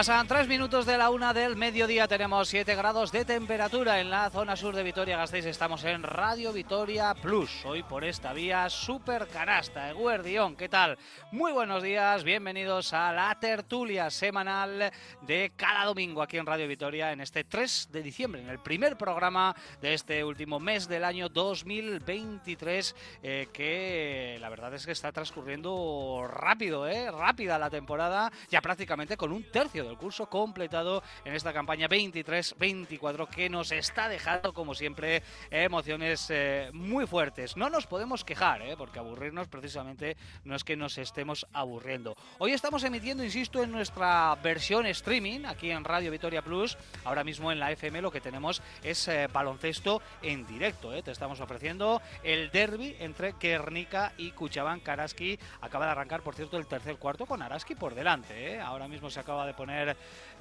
Pasan tres minutos de la una del mediodía, tenemos 7 grados de temperatura en la zona sur de Vitoria-Gasteiz. Estamos en Radio Vitoria Plus, hoy por esta vía Super Canasta. Eguerdión, ¿qué tal? Muy buenos días, bienvenidos a la tertulia semanal de cada domingo aquí en Radio Vitoria en este 3 de diciembre, en el primer programa de este último mes del año 2023, eh, que la verdad es que está transcurriendo rápido, ¿eh? rápida la temporada, ya prácticamente con un tercio del curso completado en esta campaña 23-24 que nos está dejando, como siempre, emociones eh, muy fuertes. No nos podemos quejar, ¿eh? porque aburrirnos precisamente no es que nos estemos aburriendo. Hoy estamos emitiendo, insisto, en nuestra versión streaming aquí en Radio Vitoria Plus. Ahora mismo en la FM lo que tenemos es eh, baloncesto en directo. ¿eh? Te estamos ofreciendo el derby entre Guernica y Cuchabán Karaski. Acaba de arrancar, por cierto, el tercer cuarto con Araski por delante. ¿eh? Ahora mismo se acaba de poner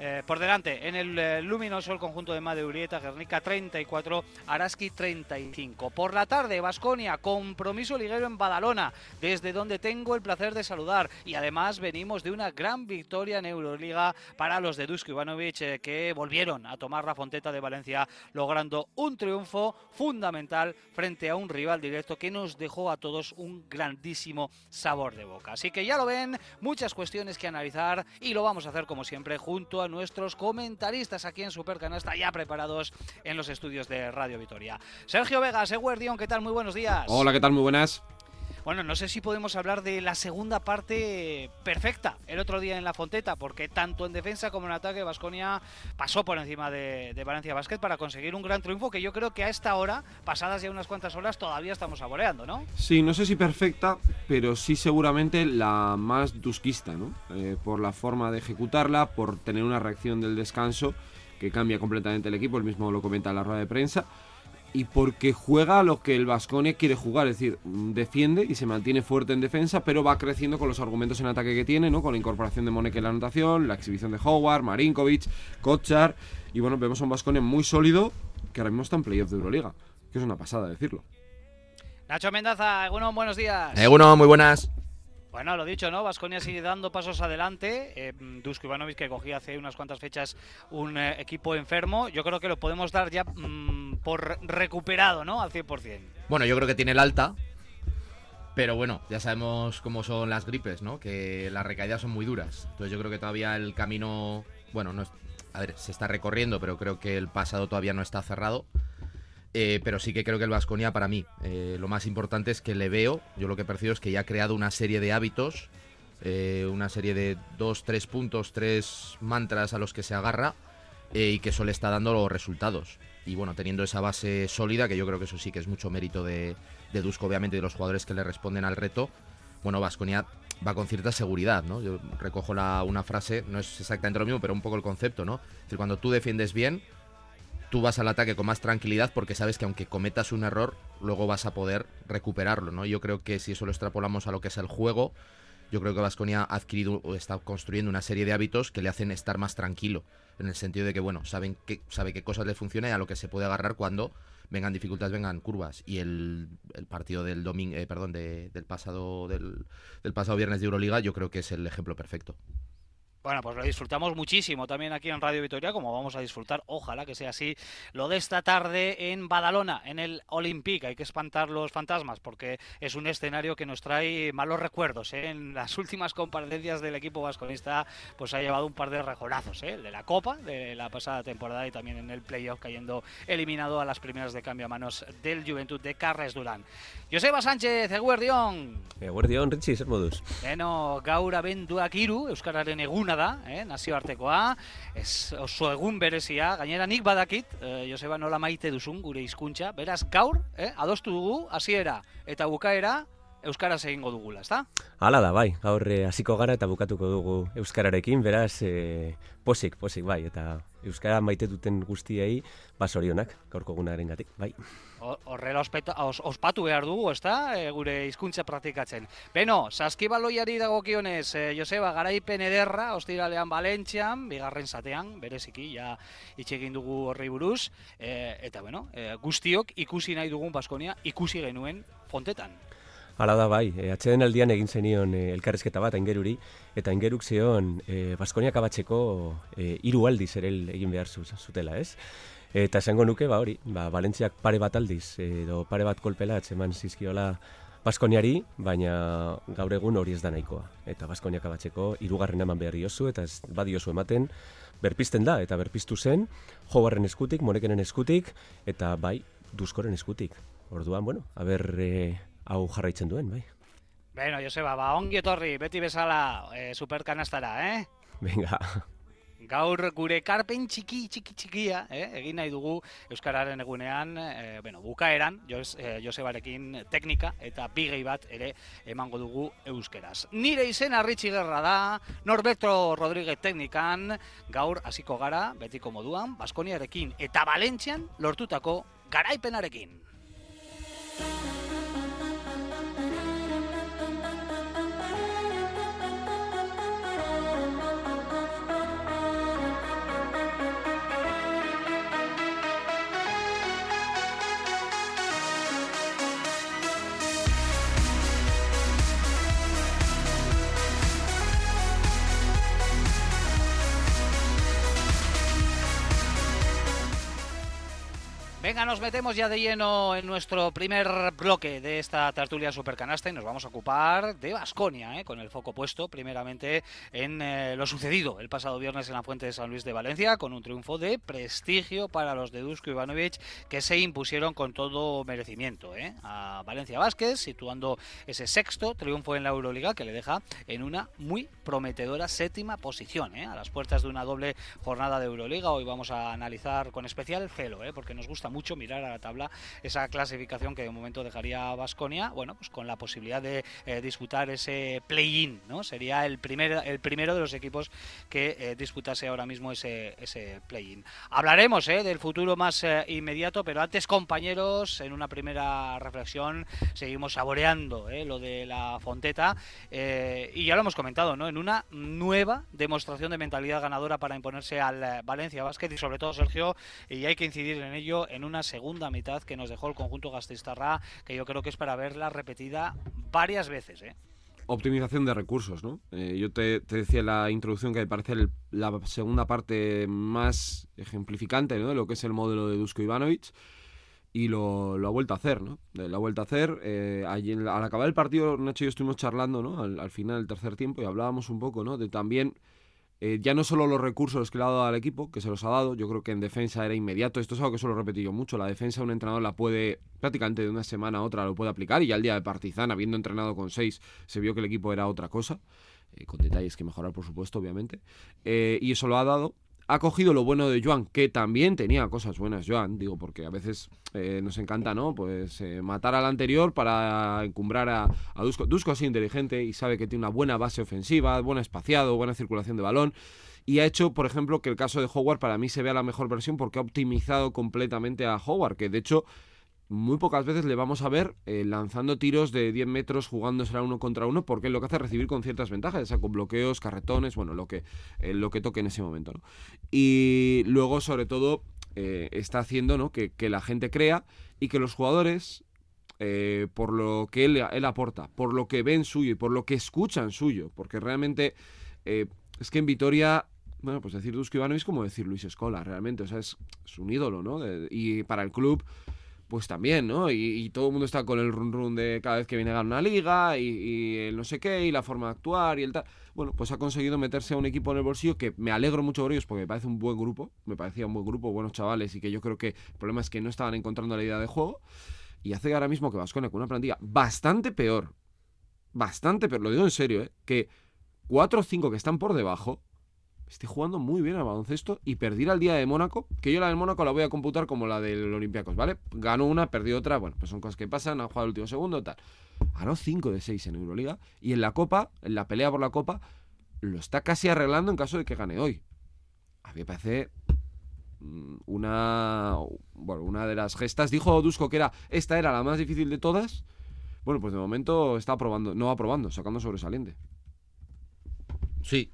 eh, por delante en el eh, luminoso el conjunto de Madeurieta, Guernica 34, Araski 35. Por la tarde, Basconia, compromiso liguero en Badalona, desde donde tengo el placer de saludar. Y además venimos de una gran victoria en Euroliga para los de Dusko Ivanovic, eh, que volvieron a tomar la Fonteta de Valencia, logrando un triunfo fundamental frente a un rival directo que nos dejó a todos un grandísimo sabor de boca. Así que ya lo ven, muchas cuestiones que analizar y lo vamos a hacer como siempre junto a nuestros comentaristas aquí en Supercanasta ya preparados en los estudios de Radio Vitoria. Sergio Vegas, Eguerdión, ¿qué tal? Muy buenos días. Hola, ¿qué tal? Muy buenas. Bueno, no sé si podemos hablar de la segunda parte perfecta el otro día en la Fonteta, porque tanto en defensa como en ataque Vasconia pasó por encima de, Valencia Basket para conseguir un gran triunfo que yo creo que a esta hora, pasadas ya unas cuantas horas, todavía estamos saboreando, ¿no? Sí, no sé si perfecta, pero sí seguramente la más dusquista, ¿no? Eh, por la forma de ejecutarla, por tener una reacción del descanso que cambia completamente el equipo, el mismo lo comenta en la rueda de prensa, y porque juega a lo que el Vasconia quiere jugar, es decir, defiende y se mantiene fuerte en defensa, pero va creciendo con los argumentos en ataque que tiene, ¿no? Con la incorporación de Monek en la anotación, la exhibición de Howard, Marinkovic, Kochar, y bueno, vemos a un Vasconia muy sólido que ahora mismo está en playoff de Euroliga, que es una pasada decirlo. Nacho Mendaza, Egunon, buenos días. Eguno, muy buenas. Bueno, lo dicho, ¿no? Vasconia sigue dando pasos adelante. Eh, Dusko Ivanovic, que cogía hace unas cuantas fechas un eh, equipo enfermo, yo creo que lo podemos dar ya mm, por recuperado, ¿no? Al 100%. Bueno, yo creo que tiene el alta. Pero bueno, ya sabemos cómo son las gripes, ¿no? Que las recaídas son muy duras. Entonces yo creo que todavía el camino, bueno, no es, a ver, se está recorriendo, pero creo que el pasado todavía no está cerrado. Eh, pero sí que creo que el Vasconia para mí eh, lo más importante es que le veo, yo lo que percibo es que ya ha creado una serie de hábitos, eh, una serie de dos, tres puntos, tres mantras a los que se agarra eh, y que eso le está dando los resultados. Y bueno, teniendo esa base sólida, que yo creo que eso sí que es mucho mérito de, de obviamente, y de los jugadores que le responden al reto, bueno, Vasconia va con cierta seguridad, ¿no? Yo recojo la- una frase, no es exactamente lo mismo, pero un poco el concepto, ¿no? Es decir, cuando tú defiendes bien, tú vas al ataque con más tranquilidad porque sabes que aunque cometas un error, luego vas a poder recuperarlo, ¿no? Yo creo que si eso lo extrapolamos a lo que es el juego, yo creo que Vasconia ha adquirido o está construyendo una serie de hábitos que le hacen estar más tranquilo, en el sentido de que, bueno, saben que, sabe qué cosas le funcionan y a lo que se puede agarrar cuando vengan dificultades, vengan curvas. Y el, partido del domingo, eh, perdón, de- del pasado del, del pasado viernes de Euroliga, yo creo que es el ejemplo perfecto. Bueno, pues lo disfrutamos muchísimo también aquí en Radio Vitoria, como vamos a disfrutar, ojalá que sea así, lo de esta tarde en Badalona, en el Olympic. Hay que espantar los fantasmas porque es un escenario que nos trae malos recuerdos. ¿eh? En las últimas comparecencias del equipo vasconista, pues ha llevado un par de rejonazos, ¿eh? el de la Copa de la pasada temporada y también en el playoff cayendo eliminado a las primeras de cambio a manos del Juventud de Carles Durán. Joseba Sánchez, Eguerdión. Eguerdion, Ritxi, zer moduz? Beno, gaur abenduak hiru Euskararen eguna da, eh, nazioartekoa, ez oso egun berezia, gainera nik badakit, eh, Joseba nola maite duzun gure hizkuntza, beraz gaur, eh, adostu dugu, hasiera eta bukaera, Euskaraz egingo dugula, ezta? Hala da, bai, gaur eh, hasiko gara eta bukatuko dugu Euskararekin, beraz, eh, posik, posik, bai, eta Euskara maite duten guztiei, basorionak, gaurko gunaren gatik, bai. Horrela os, ospatu behar dugu, ezta, e, gure hizkuntza praktikatzen. Beno, saskibaloiari dagokionez, e, Joseba, garaipen ederra, ostiralean Valentzian, bigarren zatean, bereziki, ja hitz egin dugu horri buruz, e, eta bueno, e, guztiok ikusi nahi dugun Baskonia, ikusi genuen fontetan. Hala da, bai, e, atxeden aldian egin zenion e, elkarrezketa bat aingeruri, eta aingeruk zion e, Baskoniak abatzeko e, hiru aldiz ere egin behar zu- zutela, ez? Eta esango nuke, ba hori, ba, Valentziak pare bat aldiz, edo pare bat kolpela eman zizkiola Baskoniari, baina gaur egun hori ez da nahikoa. Eta Baskoniak abatzeko hirugarren eman behar diozu, eta ez badiozu ematen, berpizten da, eta berpiztu zen, jobarren eskutik, monekenen eskutik, eta bai, duzkoren eskutik. Orduan, bueno, aber e, hau jarraitzen duen, bai. Beno, Joseba, ba, ongi etorri, beti bezala, e, superkanastara, eh? Venga, Gaur gure karpen txiki txiki txikia, eh, egin nahi dugu euskararen egunean, eh, bueno, bukaeran Jos, eh, Josebarekin teknika eta bigei bat ere emango dugu euskeraz. Nire izena Ritxi Gerra da, Norberto Rodríguez teknikan, gaur hasiko gara betiko moduan Baskoniarekin eta Valentzian lortutako garaipenarekin. Venga, nos metemos ya de lleno en nuestro primer bloque de esta tertulia supercanasta y nos vamos a ocupar de Basconia, ¿eh? con el foco puesto primeramente en eh, lo sucedido el pasado viernes en la Fuente de San Luis de Valencia, con un triunfo de prestigio para los de Dusko Ivanovic que se impusieron con todo merecimiento ¿eh? a Valencia Vázquez, situando ese sexto triunfo en la Euroliga que le deja en una muy prometedora séptima posición, ¿eh? a las puertas de una doble jornada de Euroliga. Hoy vamos a analizar con especial celo, ¿eh? porque nos gusta mucho mirar a la tabla esa clasificación que de momento dejaría a Basconia, bueno, pues con la posibilidad de eh, disputar ese play-in, ¿no? Sería el, primer, el primero de los equipos que eh, disputase ahora mismo ese, ese play-in. Hablaremos ¿eh? del futuro más inmediato, pero antes, compañeros, en una primera reflexión, seguimos saboreando lo de la Fonteta y ya lo hemos comentado, ¿no? En una nueva demostración de mentalidad ganadora para imponerse al Valencia Basket y sobre todo, Sergio, y hay que incidir en ello, en una segunda mitad que nos dejó el conjunto Gastistarra, que yo creo que es para verla repetida varias veces, ¿eh? optimización de recursos, ¿no? Eh, yo te, decía en la introducción que me parece la segunda parte más ejemplificante ¿no? de lo que es el modelo de Dusko Ivanovic y lo, ha vuelto a hacer, ¿no? Eh, Lo ha vuelto a hacer. allí al acabar el partido, Nacho y yo estuvimos charlando, ¿no? Al, al final del tercer tiempo y hablábamos un poco, ¿no? De también eh, ya no solo los recursos que le ha dado al equipo, que se los ha dado, yo creo que en defensa era inmediato. Esto es algo que suelo repetir yo mucho. La defensa un entrenador la puede, prácticamente de una semana a otra, lo puede aplicar. Y ya el día de Partizan, habiendo entrenado con seis, se vio que el equipo era otra cosa. eh, con detalles que mejorar, por supuesto, obviamente. Eh, y eso lo ha dado. Ha cogido lo bueno de Joan, que también tenía cosas buenas, Joan, digo, porque a veces eh, nos encanta, ¿no? Pues eh, matar al anterior para encumbrar a, a Dusko. Dusko sido inteligente y sabe que tiene una buena base ofensiva, buen espaciado, buena circulación de balón. Y ha hecho, por ejemplo, que el caso de Howard para mí se vea la mejor versión porque ha optimizado completamente a Howard, que de hecho muy pocas veces le vamos a ver eh, lanzando tiros de 10 metros jugándose a uno contra uno porque lo que hace es recibir con ciertas ventajas, ya sea con bloqueos, carretones, bueno, lo que, eh, lo que toque en ese momento. Y luego, sobre todo, eh, está haciendo ¿no? que, que la gente crea y que los jugadores, por lo que él, él aporta, por lo que ven suyo y por lo que escuchan suyo, porque realmente es que en Vitoria bueno, pues decir Dusko Ivanovic es como decir Luis Escola, realmente, o sea, es, es un ídolo, ¿no? Y para el club, pues también, ¿no? Y, todo el mundo está con el run run de cada vez que viene a ganar una liga y, y el no sé qué y la forma de actuar y el tal. Bueno, pues ha conseguido meterse a un equipo en el bolsillo que me alegro mucho por ellos porque me parece un buen grupo, me parecía un buen grupo, buenos chavales y que yo creo que el problema es que no estaban encontrando la idea de juego y hace ahora mismo que Vasconia con una plantilla bastante peor, bastante peor, lo digo en serio, ¿eh? que cuatro o cinco que están por debajo esté jugando muy bien al baloncesto y perdir al día de Mónaco, que yo la del Mónaco la voy a computar como la del Olympiacos, ¿vale? Ganó una, perdió otra, bueno, pues son cosas que pasan, ha jugado el último segundo, tal. Ganó 5 de 6 en Euroliga y en la Copa, en la pelea por la Copa, lo está casi arreglando en caso de que gane hoy. A mí me parece mm, una bueno, una de las gestas. Dijo Dusko que era esta era la más difícil de todas. Bueno, pues de momento está aprobando, no aprobando, sacando sobresaliente. Sí,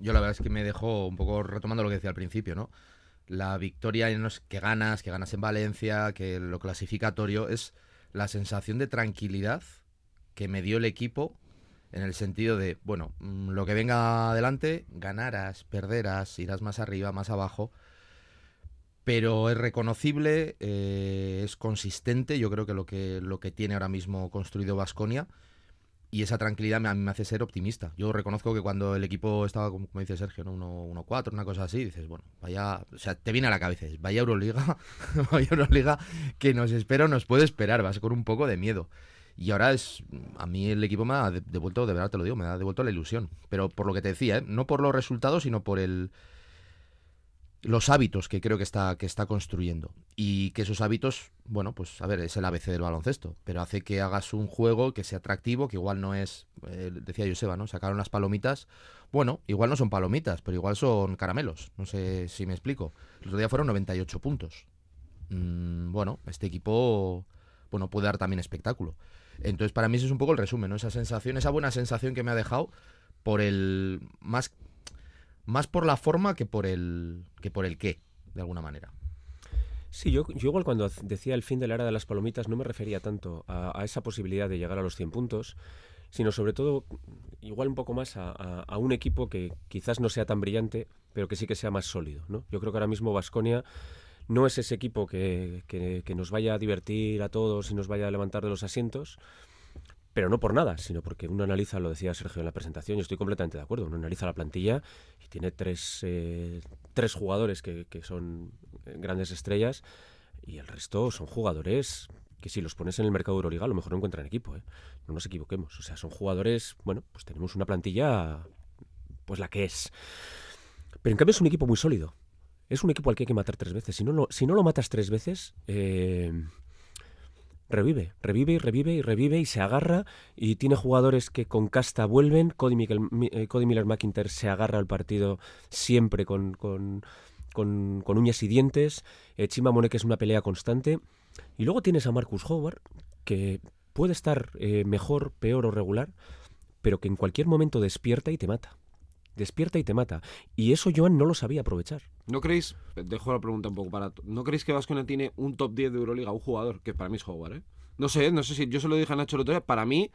yo la verdad es que me dejó un poco retomando lo que decía al principio, ¿no? La victoria que ganas, que ganas en Valencia, que lo clasificatorio, es la sensación de tranquilidad que me dio el equipo en el sentido de, bueno, mm, lo que venga adelante, ganarás, perderás, irás más arriba, más abajo, pero es reconocible, eh, es consistente, yo creo que lo que, lo que tiene ahora mismo construido Vasconia y esa tranquilidad me, me hace ser optimista. Yo reconozco que cuando el equipo estaba, como, como dice Sergio, ¿no? 1-4, una cosa así, dices, bueno, vaya, o sea, te viene a la cabeza, vaya Euroliga, vaya Euroliga que nos espera nos puede esperar, vas con un poco de miedo. Y ahora es, a mí el equipo me ha de- devuelto, de verdad te lo digo, me ha devuelto la ilusión. Pero por lo que te decía, ¿eh? no por los resultados, sino por el los hábitos que creo que está, que está construyendo. Y que esos hábitos, bueno, pues a ver, es el ABC del baloncesto, pero hace que hagas un juego que sea atractivo, que igual no es, eh, decía Joseba, ¿no? Sacaron las palomitas. Bueno, igual no son palomitas, pero igual son caramelos. No sé si me explico. El otro día fueron 98 puntos. Mm, bueno, este equipo, bueno, puede dar también espectáculo. Entonces, para mí ese es un poco el resumen, ¿no? Esa sensación, esa buena sensación que me ha dejado por el más más por la forma que por el que por el qué, de alguna manera. Sí, yo, yo igual cuando decía el fin de la era de las palomitas no me refería tanto a, esa posibilidad de llegar a los 100 puntos, sino sobre todo igual un poco más a, un equipo que quizás no sea tan brillante, pero que sí que sea más sólido. ¿no? Yo creo que ahora mismo Vasconia no es ese equipo que- que nos vaya a divertir a todos y nos vaya a levantar de los asientos, pero no por nada, sino porque uno analiza, lo decía Sergio en la presentación, yo estoy completamente de acuerdo, uno analiza la plantilla y tiene tres, eh, tres jugadores que, son eh, grandes estrellas y el resto son jugadores que si los pones en el mercado de Euroliga a lo mejor no encuentran equipo, ¿eh? no nos equivoquemos, o sea, son jugadores, bueno, pues tenemos una plantilla pues la que es. Pero en cambio es un equipo muy sólido. Es un equipo al que hay que matar tres veces. Si no lo, si no lo matas tres veces, eh, revive, revive y revive y revive y se agarra y tiene jugadores que con casta vuelven. Cody, eh, Miller McIntyre se agarra al partido siempre con, con, con- uñas y dientes. Eh, Chima Monek es una pelea constante. Y luego tienes a Marcus Howard, que puede estar eh, mejor, peor o regular, pero que en cualquier momento despierta y te mata. Despierta y te mata. Y eso Joan no lo sabía aprovechar. ¿No creéis, dejo la pregunta un poco para, ¿no creéis que Vasconia tiene un top 10 de Euroliga, un jugador, que para mí es Howard, ¿eh? No sé, no sé si yo se lo dije a Nacho el otro día, para mí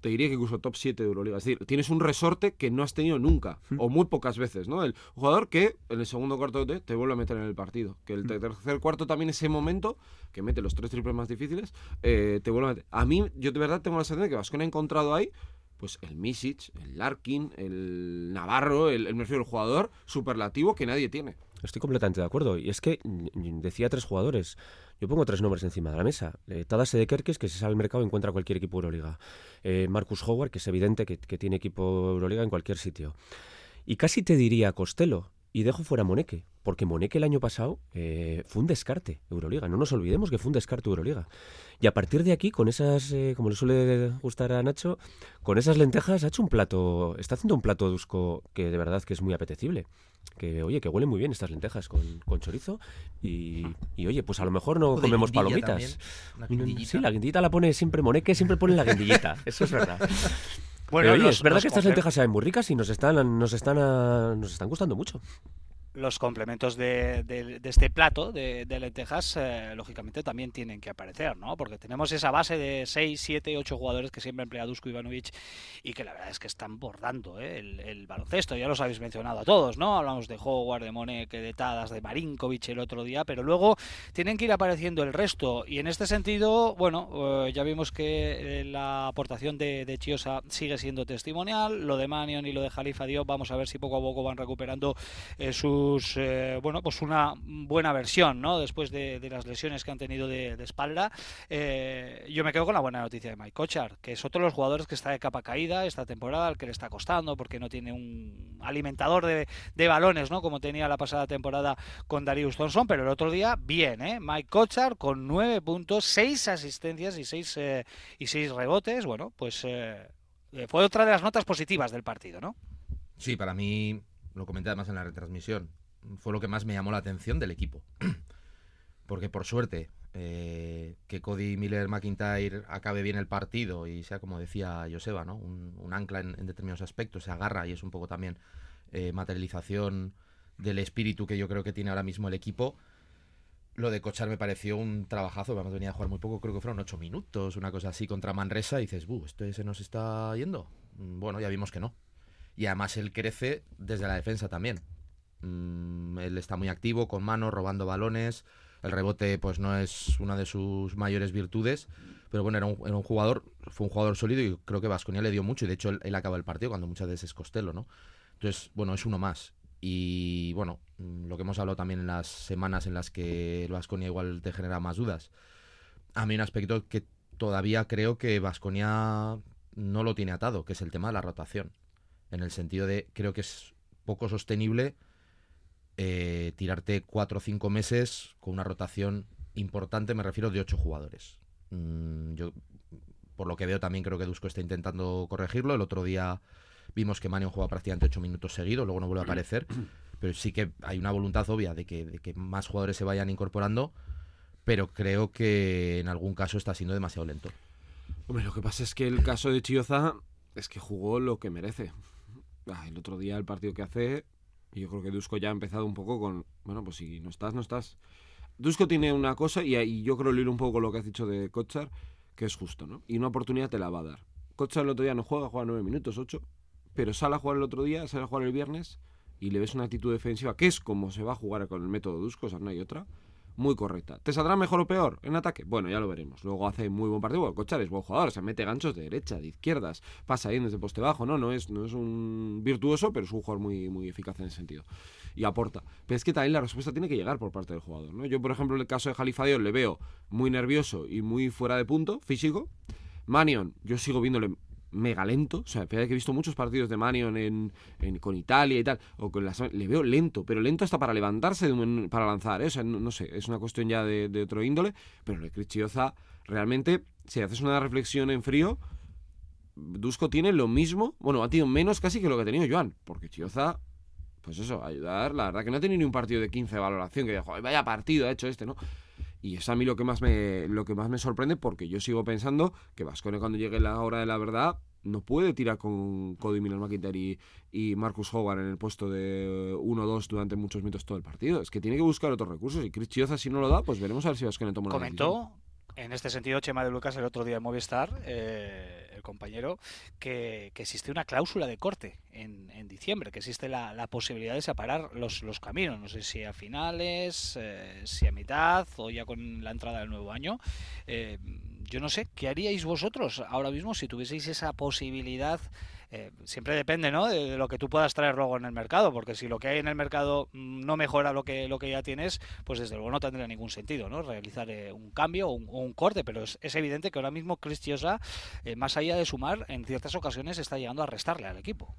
te diría que incluso top 7 de Euroliga. Es decir, tienes un resorte que no has tenido nunca, o muy pocas veces, ¿no? El jugador que en el segundo cuarto te, te vuelve a meter en el partido. Que el tercer cuarto también ese momento, que mete los tres triples más difíciles, eh, te vuelve a meter. A mí, yo de verdad tengo la sensación de que Vasconia ha encontrado ahí pues el Misic, el Larkin, el Navarro, el, el, me refiero, el jugador superlativo que nadie tiene. Estoy completamente de acuerdo. Y es que decía tres jugadores. Yo pongo tres nombres encima de la mesa. Eh, Tadas de Kerkes, que si sale al mercado encuentra cualquier equipo Euroliga. Eh, Marcus Howard, que es evidente que, que tiene equipo Euroliga en cualquier sitio. Y casi te diría Costello, y dejo fuera a Moneke, porque Moneke el año pasado eh, fue un descarte Euroliga. No nos olvidemos que fue un descarte Euroliga. Y a partir de aquí, con esas, eh, como le suele gustar a Nacho, con esas lentejas ha hecho un plato, está haciendo un plato dusco que de verdad que es muy apetecible. Que oye, que huele muy bien estas lentejas con, con chorizo y, y, oye, pues a lo mejor no comemos palomitas. guindillita. Sí, la guindillita la pone siempre Moneke, siempre pone la guindillita. Eso es verdad. Bueno, Pero oye, los- es verdad los que estas lentejas saben muy ricas y nos están, nos están, nos están gustando mucho. Los complementos de, de- este plato de, lentejas, eh, lógicamente también tienen que aparecer, ¿no? Porque tenemos esa base de 6, 7, 8 jugadores que siempre emplea Dusko Ivanovic y que la verdad es que están bordando ¿eh? el, baloncesto. Ya los habéis mencionado a todos, ¿no? Hablamos de Howard, de Monek, de Tadas, de Marinkovic el otro día, pero luego tienen que ir apareciendo el resto. Y en este sentido, bueno, eh, ya vimos que eh, la aportación de, Chiosa sigue siendo testimonial. Lo de Manion y lo de Jalifa Diop, vamos a ver si poco a poco van recuperando eh, sus eh, bueno pues una buena versión no después de, de las lesiones que han tenido de, de espalda. Eh, yo me quedo con la buena noticia de Mike Kochar que es otro de los jugadores que está de capa caída esta temporada al que le está costando porque no tiene un alimentador de, de balones no como tenía la pasada temporada con Darius Thompson pero el otro día bien ¿eh? Mike Kochar con nueve puntos seis asistencias y seis eh, y seis rebotes. Bueno pues eh, fue otra de las notas positivas del partido no Sí, para mí, lo comenté además en la retransmisión, fue lo que más me llamó la atención del equipo. Porque por suerte, eh, que Cody Miller McIntyre acabe bien el partido y sea como decía Joseba, ¿no? Un, ancla en, determinados aspectos, se agarra y es un poco también eh, materialización del espíritu que yo creo que tiene ahora mismo el equipo. Lo de Cochar me pareció un trabajazo, además venía a jugar muy poco, creo que fueron ocho minutos, una cosa así contra Manresa, y dices, ¿esto se nos está yendo? Mm, Bueno, ya vimos que no. Y además él crece desde la defensa también. Mm, él está muy activo, con manos, robando balones. El rebote, pues no es una de sus mayores virtudes. Pero bueno, era un, jugador, fue un jugador sólido y creo que Vasconia le dio mucho. Y de hecho, él, acaba el partido cuando muchas veces es Costello, ¿no? Entonces, bueno, es uno más. Y bueno, mm, lo que hemos hablado también en las semanas en las que Vasconia igual te genera más dudas. A mí un aspecto que todavía creo que Vasconia no lo tiene atado, que es el tema de la rotación. En el sentido de, creo que es poco sostenible eh, tirarte cuatro o cinco meses con una rotación importante, me refiero de ocho jugadores. Mm, yo, por lo que veo, también creo que Dusko está intentando corregirlo. El otro día vimos que Manion juega prácticamente ocho minutos seguidos, luego no vuelve a aparecer. Pero sí que hay una voluntad obvia de que, de que más jugadores se vayan incorporando, pero creo que en algún caso está siendo demasiado lento. Hombre, lo que pasa es que el caso de Chioza es que jugó lo que merece. Ah, el otro día el partido que hace, yo creo que Dusko ya ha empezado un poco con, bueno, pues si no estás, no estás. Dusko tiene una cosa, y, y yo creo leer un poco lo que has dicho de Kochar, que es justo, ¿no? Y una oportunidad te la va a dar. Kochar el otro día no juega, juega nueve minutos, ocho, pero sale a jugar el otro día, sale a jugar el viernes, y le ves una actitud defensiva, que es como se va a jugar con el método Dusko, o sea, no hay otra muy correcta. ¿Te saldrá mejor o peor en ataque? Bueno, ya lo veremos. Luego hace muy buen partido. Bueno, Cochar es buen jugador, se mete ganchos de derecha, de izquierdas, pasa bien desde poste bajo, ¿no? No es, no es un virtuoso, pero es un jugador muy, muy eficaz en ese sentido. Y aporta. Pero es que también la respuesta tiene que llegar por parte del jugador, ¿no? Yo, por ejemplo, en el caso de Jalifa le veo muy nervioso y muy fuera de punto, físico. Manion, yo sigo viéndole mega lento. O sea, fíjate que he visto muchos partidos de Manion en, en- con Italia y tal. O con las, le veo lento, pero lento hasta para levantarse de un- para lanzar. ¿eh? O sea, no, sé, es una cuestión ya de, de otro índole. Pero el Crichioza, realmente, si haces una reflexión en frío, Dusko tiene lo mismo. Bueno, ha tenido menos casi que lo que ha tenido Joan. Porque Chioza, pues eso, ayudar. La verdad que no ha tenido ni un partido de 15 de valoración. Que dijo, vaya partido ha hecho este, ¿no? Y es a mí lo que más me, lo que más me sorprende porque yo sigo pensando que Vascone cuando llegue la hora de la verdad no puede tirar con Cody Miller McIntyre y, y Marcus Howard en el puesto de 1-2 durante muchos minutos todo el partido. Es que tiene que buscar otros recursos y Chris Chioza si no lo da, pues veremos a ver si Vascone toma decisión. Comentó en este sentido Chema de Lucas el otro día en Movistar, eh, el compañero, que, existe una cláusula de corte en, en diciembre, que existe la, la posibilidad de separar los, los caminos. No sé si a finales, eh, si a mitad o ya con la entrada del nuevo año. Eh, yo no sé, ¿qué haríais vosotros ahora mismo si tuvieseis esa posibilidad? Eh, siempre depende ¿no? de, lo que tú puedas traer luego en el mercado, porque si lo que hay en el mercado mm, no mejora lo que, lo que ya tienes, pues desde luego no tendría ningún sentido ¿no? realizar eh, un cambio o un, o un corte, pero es, es evidente que ahora mismo Chris Chiosa, eh, más allá de sumar, en ciertas ocasiones está llegando a restarle al equipo.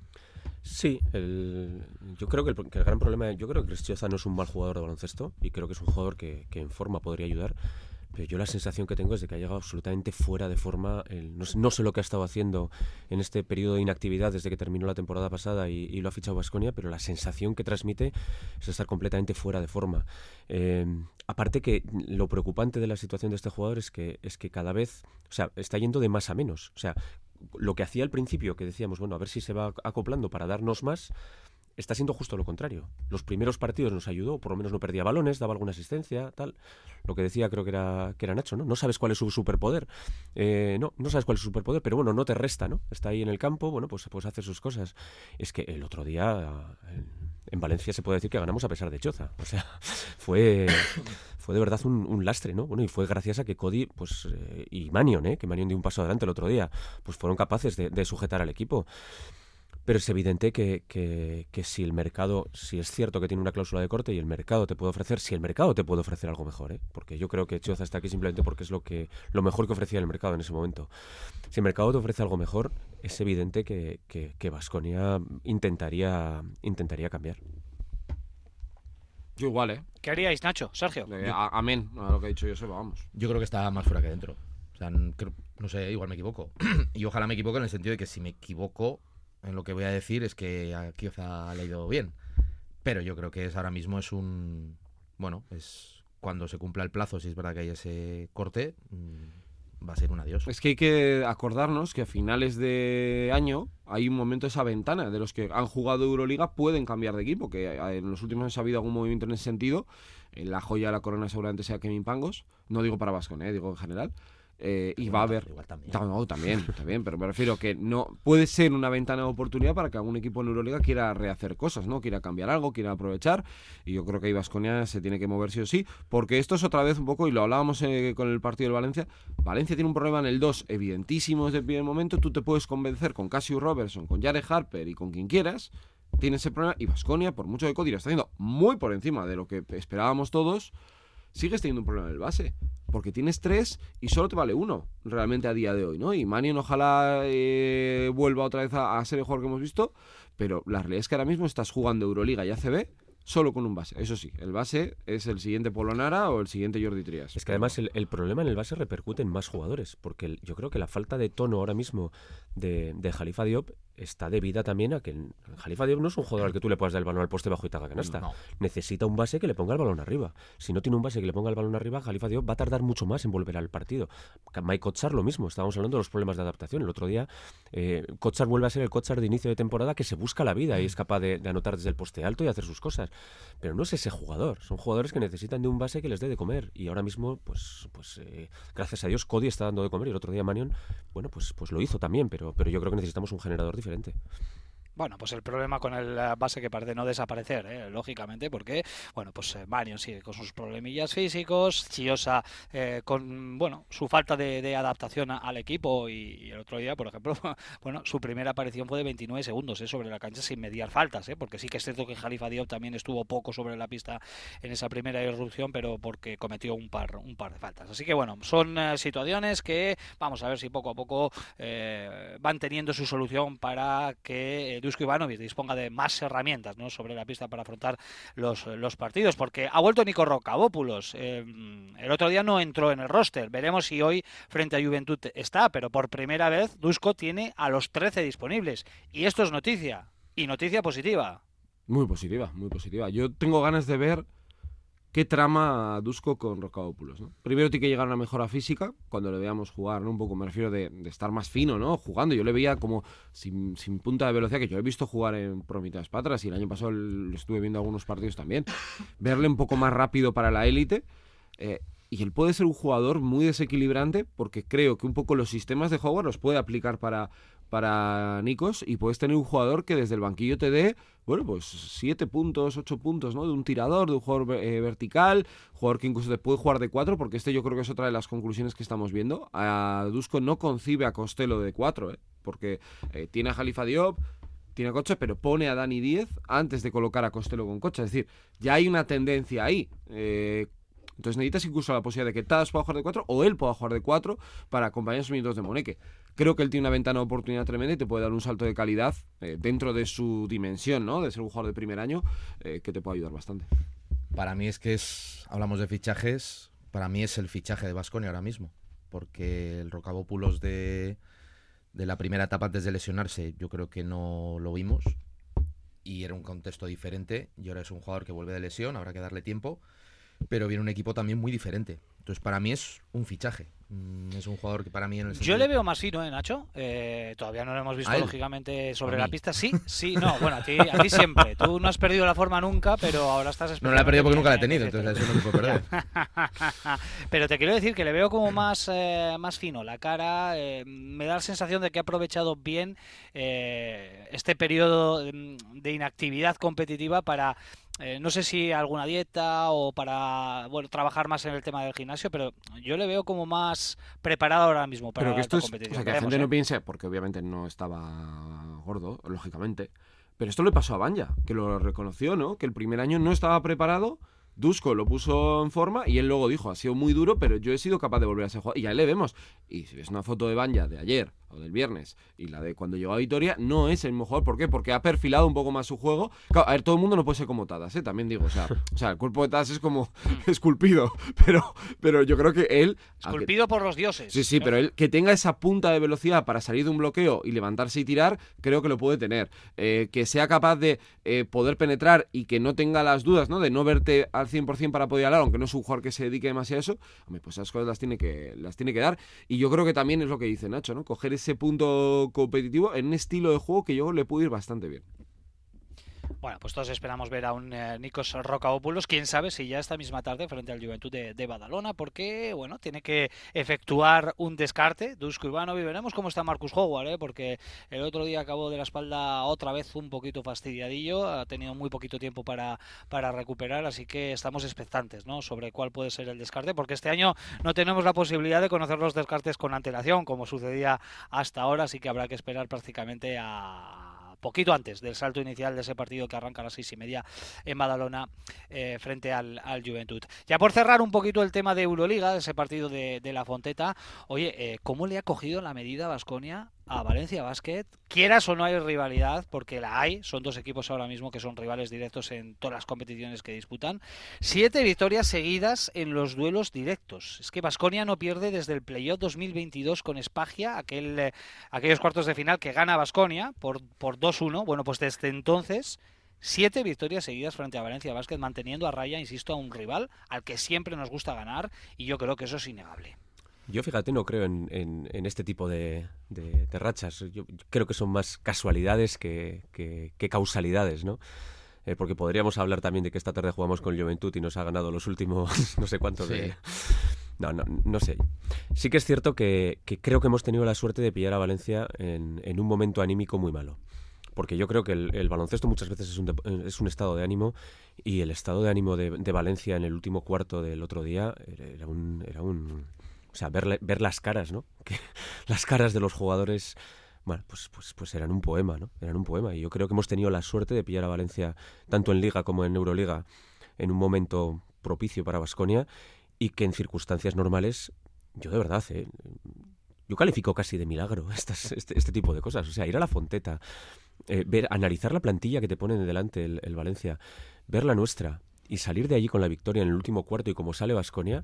Sí, el- yo creo que el, que el gran problema, yo creo que Cristioza no es un mal jugador de baloncesto y creo que es un jugador que, que en forma podría ayudar, pero yo la sensación que tengo es de que ha llegado absolutamente fuera de forma, el- no, sé, no sé lo que ha estado haciendo en este periodo de inactividad desde que terminó la temporada pasada y, y lo ha fichado Vasconia, pero la sensación que transmite es estar completamente fuera de forma. Eh, aparte que lo preocupante de la situación de este jugador es que, es que cada vez, o sea, está yendo de más a menos, o sea, lo que hacía al principio, que decíamos, bueno, a ver si se va acoplando para darnos más, está siendo justo lo contrario. Los primeros partidos nos ayudó, por lo menos no perdía balones, daba alguna asistencia, tal. Lo que decía creo que era, que era Nacho, ¿no? No sabes cuál es su superpoder. Eh, no, no sabes cuál es su superpoder, pero bueno, no te resta, ¿no? Está ahí en el campo, bueno, pues, pues hace sus cosas. Es que el otro día en, en Valencia se puede decir que ganamos a pesar de Choza. O sea, fue, fue de verdad un, lastre, ¿no? Bueno, y fue gracias a que Cody pues, eh, y Manion, ¿eh? que Manion dio un paso adelante el otro día, pues fueron capaces de sujetar al equipo. Pero es evidente que, que, que si el mercado, si es cierto que tiene una cláusula de corte y el mercado te puede ofrecer, si el mercado te puede ofrecer algo mejor, ¿eh? porque yo creo que Choza está aquí simplemente porque es lo que lo mejor que ofrecía el mercado en ese momento. Si el mercado te ofrece algo mejor, es evidente que, que, que Baskonia intentaría, intentaría cambiar. Yo igual, ¿eh? ¿Qué haríais, Nacho? Sergio. Eh, a- amén a lo que ha dicho Joseba, vamos. Yo creo que está más fuera que dentro. O sea, no sé, igual me equivoco. y ojalá me equivoque en el sentido de que si me equivoco en lo que voy a decir es que a Kioza le ha ido bien. Pero yo creo que es ahora mismo es un... Bueno, es cuando se cumpla el plazo, si es verdad que hay ese corte, mm, va a ser un adiós. Es que hay que acordarnos que a finales de año hay un momento, esa ventana, de los que han jugado Euroliga pueden cambiar de equipo, que eh, en los últimos años ha habido algún movimiento en ese sentido. Eh, La joya de la corona seguramente sea Kevin Pangos, no digo para Vascon, eh, digo en general. Eh, y va a haber... Igual también. No, también, también, pero me refiero que no puede ser una ventana de oportunidad para que algún equipo en Euroliga quiera rehacer cosas, ¿no? Quiera cambiar algo, quiera aprovechar. Y yo creo que ahí Vasconia se tiene que mover sí o sí, porque esto es otra vez un poco, y lo hablábamos eh, con el partido del Valencia. Valencia tiene un problema en el 2 evidentísimo desde el primer momento. Tú te puedes convencer con Cassius Robertson, con Jared Harper y con quien quieras. Tiene ese problema. Y Vasconia, por mucho que Cody lo está haciendo muy por encima de lo que esperábamos todos, sigues teniendo un problema en el base. Porque tienes tres y solo te vale uno, realmente a día de hoy, ¿no? Y Manion ojalá eh, vuelva otra vez a, ser el jugador que hemos visto, pero la realidad es que ahora mismo estás jugando Euroliga y ACB solo con un base. Eso sí, el base es el siguiente Polonara o el siguiente Jordi Trias. Es que además el, problema en el base repercute en más jugadores, porque yo creo que la falta de tono ahora mismo de, de Jalifa Diop está debida también a que el- Jalifa Diop no es un jugador al que tú le puedas dar el balón al poste bajo y te haga canasta. No. Necesita un base que le ponga el balón arriba. Si no tiene un base que le ponga el balón arriba, Jalifa Diop va a tardar mucho más en volver al partido. Mike Kotsar lo mismo, estábamos hablando de los problemas de adaptación. El otro día eh, Kotsar vuelve a ser el Kotsar de inicio de temporada que se busca la vida y es capaz de, de anotar desde el poste alto y hacer sus cosas. Pero no es ese jugador, son jugadores que necesitan de un base que les dé de comer. Y ahora mismo, pues, pues eh, gracias a Dios, Cody está dando de comer y el otro día Manion, bueno, pues, pues lo hizo también, pero, pero yo creo que necesitamos un generador diferente. Bueno, pues el problema con el base que parece no desaparecer, ¿eh? lógicamente, porque, bueno, pues eh, Marion sigue con sus problemillas físicos, Chiosa eh, con, bueno, su falta de, de adaptación al equipo y, el otro día, por ejemplo, bueno, su primera aparición fue de 29 segundos ¿eh? sobre la cancha sin mediar faltas, ¿eh? porque sí que es cierto que Jalifa Diop también estuvo poco sobre la pista en esa primera irrupción, pero porque cometió un par, un par de faltas. Así que, bueno, son situaciones que vamos a ver si poco a poco van teniendo su solución para que Dusko Ivanovic disponga de más herramientas sobre la pista para afrontar los, los partidos, porque ha vuelto Nico Rocabópulos. Eh, el otro día no entró en el roster. Veremos si hoy frente a Juventud está, pero por primera vez Dusko tiene a los 13 disponibles. Y esto es noticia, y noticia positiva. Muy positiva, muy positiva. Yo tengo ganas de ver qué trama Dusko con Rocabópulos, ¿no? Primero tiene que llegar a una mejora física, cuando le veamos jugar, ¿no? Un poco, me refiero de, estar más fino, ¿no? Jugando. Yo le veía como sin, punta de velocidad, que yo he visto jugar en Promitas Patras y el año pasado estuve viendo algunos partidos también. Verle un poco más rápido para la élite. eh, y él puede ser un jugador muy desequilibrante porque creo que un poco los sistemas de juego los puede aplicar para, para Nikos y puedes tener un jugador que desde el banquillo te dé, bueno, pues siete puntos, ocho puntos, ¿no? De un tirador, de un jugador eh, vertical, jugador que incluso te puede jugar de cuatro, porque este yo creo que es otra de las conclusiones que estamos viendo. A Dusko no concibe a Costello de cuatro, ¿eh? Porque eh, tiene a Jalifa Diop, tiene a Cocha, pero pone a Dani 10 antes de colocar a Costello con Cocha. Es decir, ya hay una tendencia ahí. Eh, Entonces necesitas incluso la posibilidad de que Tadas pueda jugar de 4 o él pueda jugar de 4 para acompañar esos minutos de Moneque. Creo que él tiene una ventana de oportunidad tremenda y te puede dar un salto de calidad eh, dentro de su dimensión, ¿no? De ser un jugador de primer año eh, que te puede ayudar bastante. Para mí es que es, hablamos de fichajes, para mí es el fichaje de Vasconia ahora mismo, porque el Rocabópulos de, de la primera etapa antes de lesionarse yo creo que no lo vimos y era un contexto diferente y ahora es un jugador que vuelve de lesión, habrá que darle tiempo, pero viene un equipo también muy diferente. Entonces para mí es un fichaje, Mm, es un jugador que para mí en el Yo le veo más fino, ¿eh, Nacho? Eh, todavía no lo hemos visto, lógicamente, sobre ¿A la pista. Sí, sí, no, bueno, a ti, a ti siempre. Tú no has perdido la forma nunca, pero ahora estás No la he perdido porque nunca la he tenido, entonces eso no se puede perder. Pero te quiero decir que le veo como más, eh, más fino la cara. eh, me da la sensación de que ha aprovechado bien eh, este periodo mm, de inactividad competitiva para, eh, no sé si alguna dieta o para bueno trabajar más en el tema del gimnasio, pero yo le veo como más preparado ahora mismo para Pero que esto es. O sea, que la gente ¿eh? no piense, porque obviamente no estaba gordo, lógicamente. Pero esto le pasó a Banja, que lo reconoció, ¿no? Que el primer año no estaba preparado. Dusko lo puso en forma y él luego dijo, ha sido muy duro, pero yo he sido capaz de volver a ser jugador. Y ahí le vemos. Y si ves una foto de Banja de ayer o del viernes y la de cuando llegó a Vitoria, no es el mejor. ¿Por qué? Porque ha perfilado un poco más su juego. Claro, a ver, todo el mundo no puede ser como Tadas, ¿eh? También digo, o sea, o sea el cuerpo de Tadas es como esculpido, pero, pero yo creo que él... Esculpido por los dioses. Sí, sí, pero él que tenga esa punta de velocidad para salir de un bloqueo y levantarse y tirar, creo que lo puede tener. Eh, que sea capaz de eh, poder penetrar y que no tenga las dudas, ¿no? De no verte al 100% para poder hablar, aunque no es un jugador que se dedique demasiado a eso, pues esas cosas las tiene que las tiene que dar. Y yo creo que también es lo que dice Nacho, ¿no? Coger ese punto competitivo en un estilo de juego que yo le puedo ir bastante bien. Bueno, pues todos esperamos ver a un eh, Nikos Rocaopoulos, quién sabe si ya esta misma tarde frente al Juventud de, de Badalona, porque bueno, tiene que efectuar un descarte, Dusko Ivanovic, veremos cómo está Marcus Howard, ¿eh? porque el otro día acabó de la espalda otra vez un poquito fastidiadillo, ha tenido muy poquito tiempo para, para recuperar, así que estamos expectantes ¿no? sobre cuál puede ser el descarte, porque este año no tenemos la posibilidad de conocer los descartes con antelación, como sucedía hasta ahora, así que habrá que esperar prácticamente a poquito antes del salto inicial de ese partido que arranca a las seis y media en Badalona eh, frente al, al Juventud. Ya por cerrar un poquito el tema de Euroliga, de ese partido de, la Fonteta, oye, eh, ¿cómo le ha cogido la medida Vasconia a Valencia Basket? Quieras o no hay rivalidad, porque la hay, son dos equipos ahora mismo que son rivales directos en todas las competiciones que disputan. Siete victorias seguidas en los duelos directos. Es que Vasconia no pierde desde el playoff 2022 con Espagia, aquel, eh, aquellos cuartos de final que gana Vasconia por, por 2-1. Bueno, pues desde entonces Siete victorias seguidas frente a Valencia Basket, manteniendo a raya, insisto, a un rival al que siempre nos gusta ganar y yo creo que eso es innegable. Yo, fíjate, no creo en, en- en este tipo de, de- de rachas. Yo, creo que son más casualidades que, que- que causalidades, ¿no? Eh, porque podríamos hablar también de que esta tarde jugamos con Juventud y nos ha ganado los últimos no sé cuántos Sí. de... No, no, no sé. Sí que es cierto que, que creo que hemos tenido la suerte de pillar a Valencia en, en un momento anímico muy malo. Porque yo creo que el, el baloncesto muchas veces es un, de- es un estado de ánimo y el estado de ánimo de, de Valencia en el último cuarto del otro día era- era un... Era un o sea, ver, ver las caras, ¿no? Las caras de los jugadores, bueno, pues, pues, pues eran un poema, ¿no? Eran un poema. Y yo creo que hemos tenido la suerte de pillar a Valencia, tanto en Liga como en Euroliga, en un momento propicio para Vasconia y que en circunstancias normales, yo de verdad, ¿eh? yo califico casi de milagro este, este tipo de cosas. O sea, ir a la fonteta, eh, ver, analizar la plantilla que te ponen delante el, el Valencia, ver la nuestra y salir de allí con la victoria en el último cuarto y como sale Vasconia,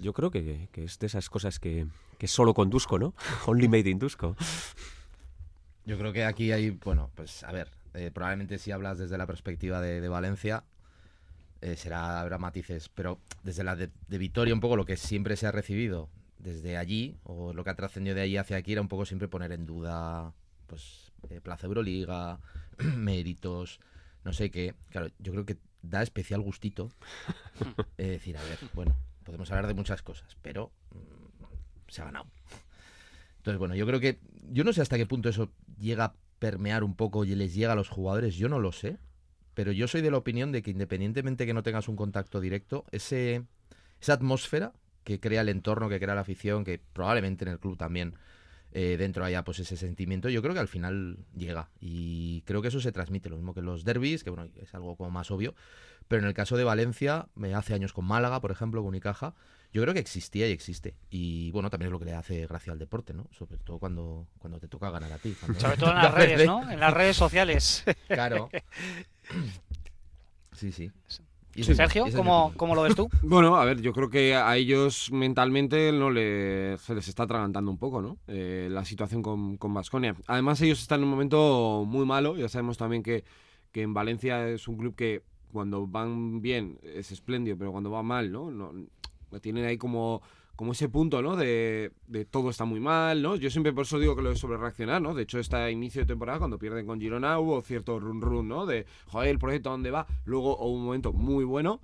yo creo que, que es de esas cosas que, que solo con Dusko, ¿no? Only made in Dusko. Yo creo que aquí hay, bueno, pues a ver, eh, probablemente si hablas desde la perspectiva de, de Valencia, eh, será, habrá matices, pero desde la de, de Vitoria un poco lo que siempre se ha recibido desde allí, o lo que ha trascendido de allí hacia aquí, era un poco siempre poner en duda, pues, eh, Plaza Euroliga, méritos, no sé qué. Claro, yo creo que da especial gustito eh, decir, a ver, bueno, podemos hablar de muchas cosas, pero mm, se ha ganado. Entonces, bueno, yo creo que. Yo no sé hasta qué punto eso llega a permear un poco y les llega a los jugadores, yo no lo sé. Pero yo soy de la opinión de que independientemente que no tengas un contacto directo, ese, esa atmósfera que crea el entorno, que crea la afición, que probablemente en el club también eh, dentro haya pues ese sentimiento, yo creo que al final llega. Y creo que eso se transmite, lo mismo que los derbis, que bueno, es algo como más obvio. Pero en el caso de Valencia, me hace años con Málaga, por ejemplo, con Unicaja, yo creo que existía y existe. Y bueno, también es lo que le hace gracia al deporte, ¿no? Sobre todo cuando, cuando te toca ganar a ti. cuando- Sobre todo en las redes, ¿no? En las redes sociales. Claro. Sí, sí. Y mi- Sergio, ¿cómo. ¿cómo lo ves tú? Bueno, a ver, yo creo que a ellos mentalmente no le, se les está atragantando un poco, ¿no? Eh, la situación con Vasconia. Además, ellos están en un momento muy malo. Ya sabemos también que, que en Valencia es un club que cuando van bien es espléndido, pero cuando va mal, ¿no? no tienen ahí como, como ese punto, ¿no? De, de todo está muy mal, ¿no? Yo siempre por eso digo que lo de sobre reaccionar, ¿no? De hecho, este inicio de temporada, cuando pierden con Girona, hubo cierto run run, ¿no? De, joder, el proyecto dónde va. Luego hubo un momento muy bueno.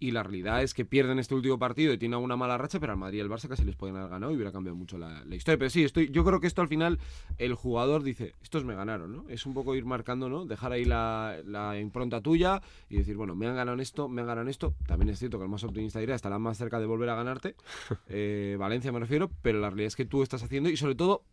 Y la realidad es que pierden este último partido y tienen alguna mala racha, pero al Madrid y al Barça casi les pueden haber ganado y hubiera cambiado mucho la, la historia. Pero sí, estoy, yo creo que esto al final el jugador dice, estos me ganaron, ¿no? Es un poco ir marcando, ¿no? Dejar ahí la, la impronta tuya y decir, bueno, me han ganado en esto, me han ganado en esto. También es cierto que el más optimista dirá, estará más cerca de volver a ganarte. Eh, Valencia me refiero, pero la realidad es que tú estás haciendo y sobre todo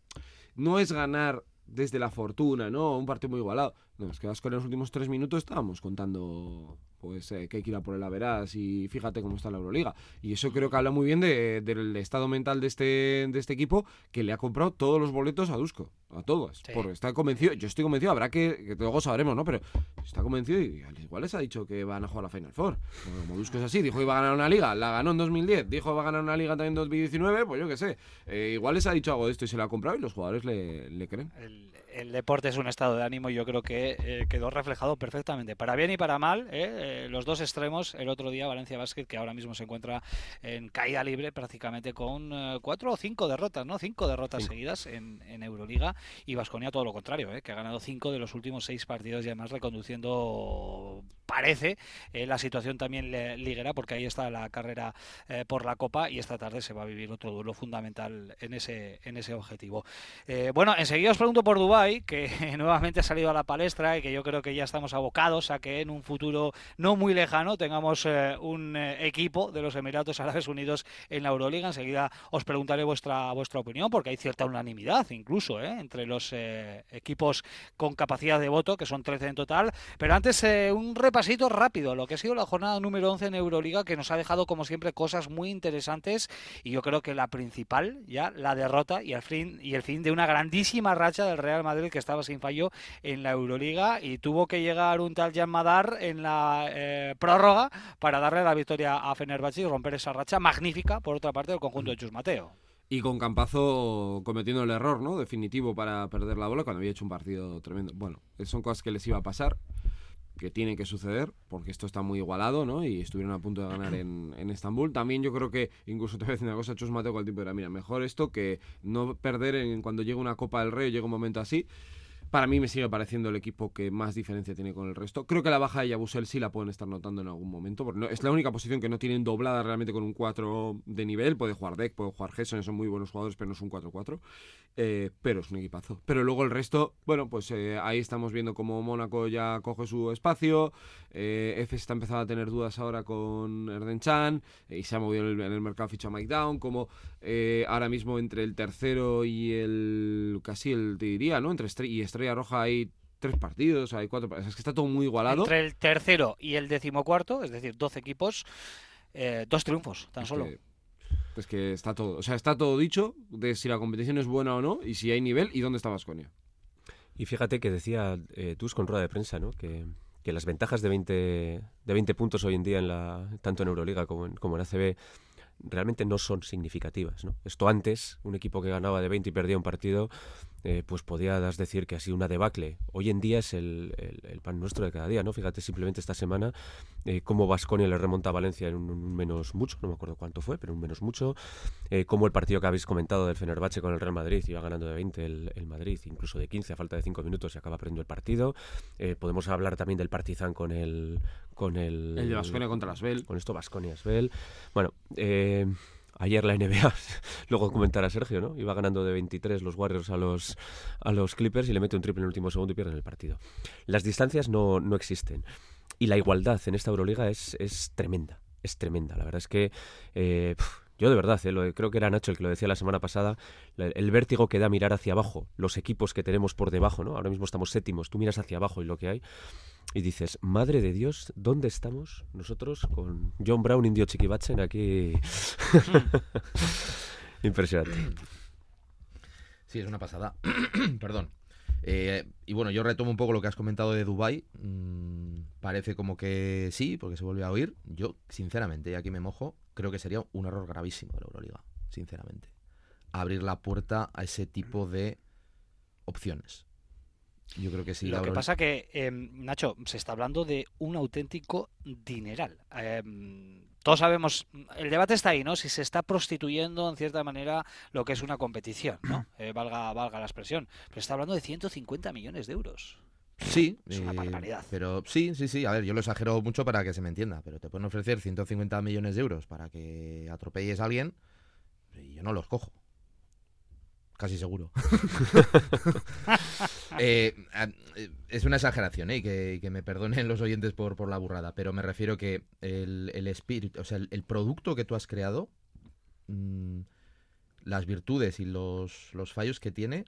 no es ganar desde la fortuna, ¿no? Un partido muy igualado. No, es que vas con los últimos tres minutos estábamos contando pues eh, que hay que ir a por el Averas y fíjate cómo está la Euroliga. Y eso creo que habla muy bien de- del estado mental de este, de este equipo que le ha comprado todos los boletos a Dusko, a todos. Sí. Porque está convencido, yo estoy convencido, habrá que, que luego sabremos, ¿no? Pero está convencido y al igual les ha dicho que van a jugar la Final Four. Bueno, como Dusko es así, dijo que iba a ganar una liga, la ganó en 2010, dijo que va a ganar una liga también en 2019, pues yo qué sé. Eh, igual les ha dicho algo de esto y se lo ha comprado y los jugadores le, le creen. El, el deporte es un estado de ánimo y yo creo que eh, quedó reflejado perfectamente, para bien y para mal, ¿eh? Eh, los dos extremos. El otro día Valencia Basket, que ahora mismo se encuentra en caída libre prácticamente con cuatro o cinco derrotas, ¿no? Cinco derrotas seguidas en, en Euroliga y Vasconia todo lo contrario, que ha ganado cinco de los últimos seis partidos y además reconduciendo, parece, eh, la situación también liguera porque ahí está la carrera eh, por la Copa y esta tarde se va a vivir otro duelo fundamental en ese, en ese objetivo. Eh, bueno, enseguida os pregunto por Dubái, que nuevamente ha salido a la palestra y que yo creo que ya estamos abocados a que en un futuro no muy lejano tengamos un equipo de los Emiratos Árabes Unidos en la Euroliga. Enseguida os preguntaré vuestra, vuestra opinión, porque hay cierta unanimidad incluso entre los equipos con capacidad de voto, que son 13 en total. Pero antes, un repasito rápido, lo que ha sido la jornada número 11 en Euroliga, que nos ha dejado, como siempre, cosas muy interesantes. Y yo creo que la principal, ya la derrota y el fin, y el fin de una grandísima racha del Real Madrid, que estaba sin fallo en la Euroliga. Y tuvo que llegar un tal Jan Madar en la eh, prórroga para darle la victoria a Fenerbahce y romper esa racha magnífica, por otra parte, del conjunto de Chus Mateo. Y con Campazo cometiendo el error, ¿no? Definitivo para perder la bola cuando había hecho un partido tremendo. Bueno, son cosas que les iba a pasar, que tienen que suceder, porque esto está muy igualado, ¿no? Y estuvieron a punto de ganar en, en Estambul. También yo creo que, incluso te voy a decir una cosa, Chus Mateo con el tiempo era, mira, mejor esto que no perder en, cuando llega una Copa del Rey o llega un momento así. Para mí me sigue pareciendo el equipo que más diferencia tiene con el resto. Creo que la baja de Yabusel sí la pueden estar notando en algún momento, porque es la única posición que no tienen doblada realmente con un 4 de nivel. Puede jugar Deck, puede jugar Gesson, son muy buenos jugadores, pero no es un 4-4. Eh, pero es un equipazo. Pero luego el resto, bueno, pues eh, ahí estamos viendo cómo Mónaco ya coge su espacio. Eh, F está empezando a tener dudas ahora con Erden Chan y se ha movido en el, mercado ficha Mike Down. Como eh, ahora mismo entre el tercero y el casi el, te diría, ¿no? Entre y Estrella Roja hay tres partidos, hay cuatro. Es que está todo muy igualado. Entre el tercero y el decimocuarto, es decir, 12 equipos, eh, dos triunfos, tan Es solo. que- es que está todo, o sea, está todo dicho de si la competición es buena o no y si hay nivel y dónde está Vasconia. Y fíjate que decía eh, Tusk con rueda de prensa, ¿no? Que, que las ventajas de 20, de 20 puntos hoy en día, en la, tanto en Euroliga como en, como en ACB, realmente no son significativas, ¿no? Esto antes, un equipo que ganaba de 20 y perdía un partido, eh, pues podías decir que ha sido una debacle. Hoy en día es el, el- el pan nuestro de cada día, ¿no? Fíjate simplemente esta semana eh, cómo Vasconia le remonta a Valencia en un, un menos mucho, no me acuerdo cuánto fue, pero un menos mucho. Eh, cómo el partido que habéis comentado del Fenerbahce con el Real Madrid iba ganando de 20 el, el Madrid, incluso de 15 a falta de 5 minutos y acaba perdiendo el partido. Eh, podemos hablar también del Partizan con el con el, El de Baskonia contra las Bell. con esto Vasconia Asbel. Bueno, eh, ayer la NBA, luego comentará Sergio, ¿no? Iba ganando de 23 los Warriors a los, a los Clippers y le mete un triple en el último segundo y pierden el partido. Las distancias no, no existen. Y la igualdad en esta Euroliga es, es tremenda. Es tremenda. La verdad es que eh, Yo de verdad, eh, lo- creo que era Nacho el que lo decía la semana pasada, el vértigo que da mirar hacia abajo, los equipos que tenemos por debajo, ¿no? Ahora mismo estamos séptimos, tú miras hacia abajo y lo que hay, y dices, madre de Dios, ¿dónde estamos nosotros con John Brown, Indio Chiquibachen aquí? Impresionante. Sí, es una pasada. Perdón. Eh, y bueno, yo retomo un poco lo que has comentado de Dubai. Mm, parece como que sí, porque se vuelve a oír. Yo, sinceramente, y aquí me mojo, creo que sería un error gravísimo de la Euroliga. Sinceramente. Abrir la puerta a ese tipo de opciones. Yo creo que sí. Lo que pasa que, eh, Nacho, se está hablando de un auténtico dineral. Eh, todos sabemos, el debate está ahí, ¿no? Si se está prostituyendo en cierta manera lo que es una competición, ¿no? Eh, valga, valga la expresión. Pero está hablando de 150 millones de euros. Sí, Es una eh, barbaridad. Pero sí, sí, sí. A ver, yo lo exagero mucho para que se me entienda. Pero te pueden ofrecer 150 millones de euros para que atropelles a alguien y yo no los cojo. Casi seguro. Eh, es una exageración, ¿eh? y que, que me perdonen los oyentes por, por la burrada, pero me refiero que el, el espíritu, o sea, el, el producto que tú has creado, mm, las virtudes y los, los fallos que tiene,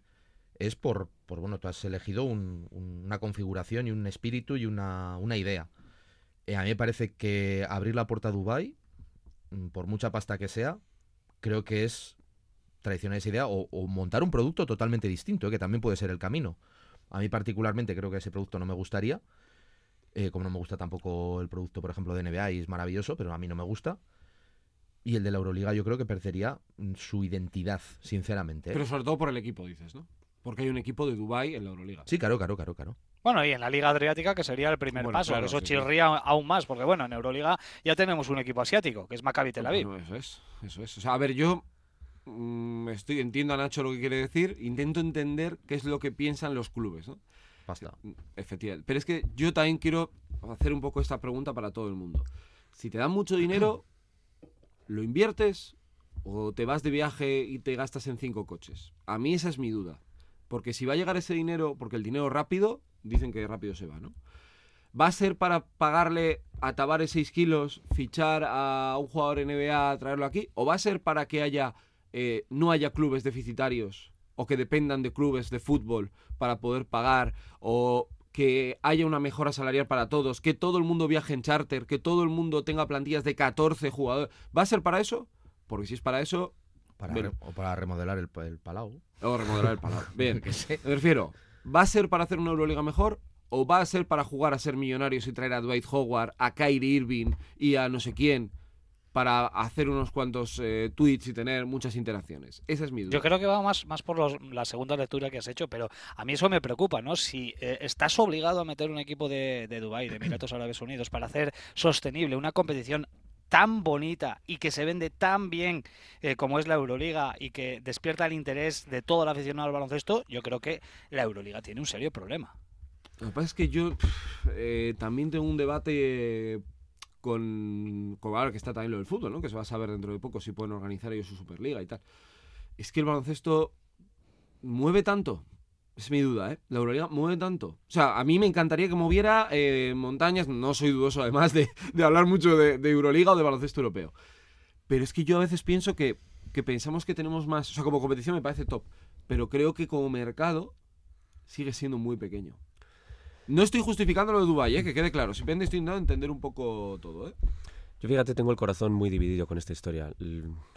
es por, por bueno, tú has elegido un- un- una configuración y un espíritu y una, una idea. Eh, a mí me parece que abrir la puerta a Dubai, mm, por mucha pasta que sea, creo que es traicionar esa idea o, montar un producto totalmente distinto, eh, que también puede ser el camino. A mí particularmente creo que ese producto no me gustaría, eh, como no me gusta tampoco el producto, por ejemplo, de NBA es maravilloso, pero a mí no me gusta. Y el de la Euroliga yo creo que perdería mm, su identidad, sinceramente. Pero sobre todo por el equipo, dices, ¿no? Porque hay un equipo de Dubai en la Euroliga. Sí, claro, claro, claro, claro. Bueno, y en la Liga Adriática, que sería el primer Bueno, paso, claro, que eso sí, sí. chirría aún más, porque bueno, en Euroliga ya tenemos un equipo asiático, que es Maccabi Tel Aviv. Bueno, eso es, eso es. O sea, a ver, yo mm, estoy entiendo a Nacho lo que quiere decir, intento entender qué es lo que piensan los clubes, ¿no? Basta. Efectivamente. Pero es que yo también quiero hacer un poco esta pregunta para todo el mundo. Si te dan mucho dinero, ¿lo inviertes o te vas de viaje y te gastas en cinco coches? A mí esa es mi duda. Porque si va a llegar ese dinero, porque el dinero rápido, dicen que rápido se va, ¿no? ¿Va a ser para pagarle a Tavares 6 kilos, fichar a un jugador NBA, traerlo aquí? ¿O va a ser para que haya eh, no haya clubes deficitarios o que dependan de clubes de fútbol para poder pagar o que haya una mejora salarial para todos, que todo el mundo viaje en charter, que todo el mundo tenga plantillas de 14 jugadores? ¿Va a ser para eso? Porque si es para eso, Para o para remodelar el, el Palau. O remodelar el. Bien, me refiero, ¿va a ser para hacer una Euroliga mejor? ¿O va a ser para jugar a ser millonarios y traer a Dwight Howard, a Kyrie Irving y a no sé quién para hacer unos cuantos eh, tweets y tener muchas interacciones? Esa es mi duda. Yo creo que va más, más por los- la segunda lectura que has hecho, pero a mí eso me preocupa, ¿no? Si eh, estás obligado a meter un equipo de, de Dubái, de Emiratos Árabes Unidos, para hacer sostenible una competición tan bonita y que se vende tan bien eh, como es la Euroliga y que despierta el interés de todo el aficionado al baloncesto, yo creo que la Euroliga tiene un serio problema. Lo que pasa es que yo eh, también tengo un debate con, con que está también lo del fútbol, ¿no? Que se va a saber dentro de poco si pueden organizar ellos su Superliga y tal. Es que el baloncesto mueve tanto. Es mi duda, ¿eh? La Euroliga mueve tanto. O sea, a mí me encantaría que moviera eh, montañas. No soy dudoso, además, de, de hablar mucho de, de Euroliga o de baloncesto europeo. Pero es que yo a veces pienso que, que pensamos que tenemos más. O sea, como competición me parece top. Pero creo que como mercado sigue siendo muy pequeño. No estoy justificando lo de Dubái, ¿eh? que quede claro. Simplemente estoy intentando entender un poco todo. ¿eh? Yo fíjate, tengo el corazón muy dividido con esta historia.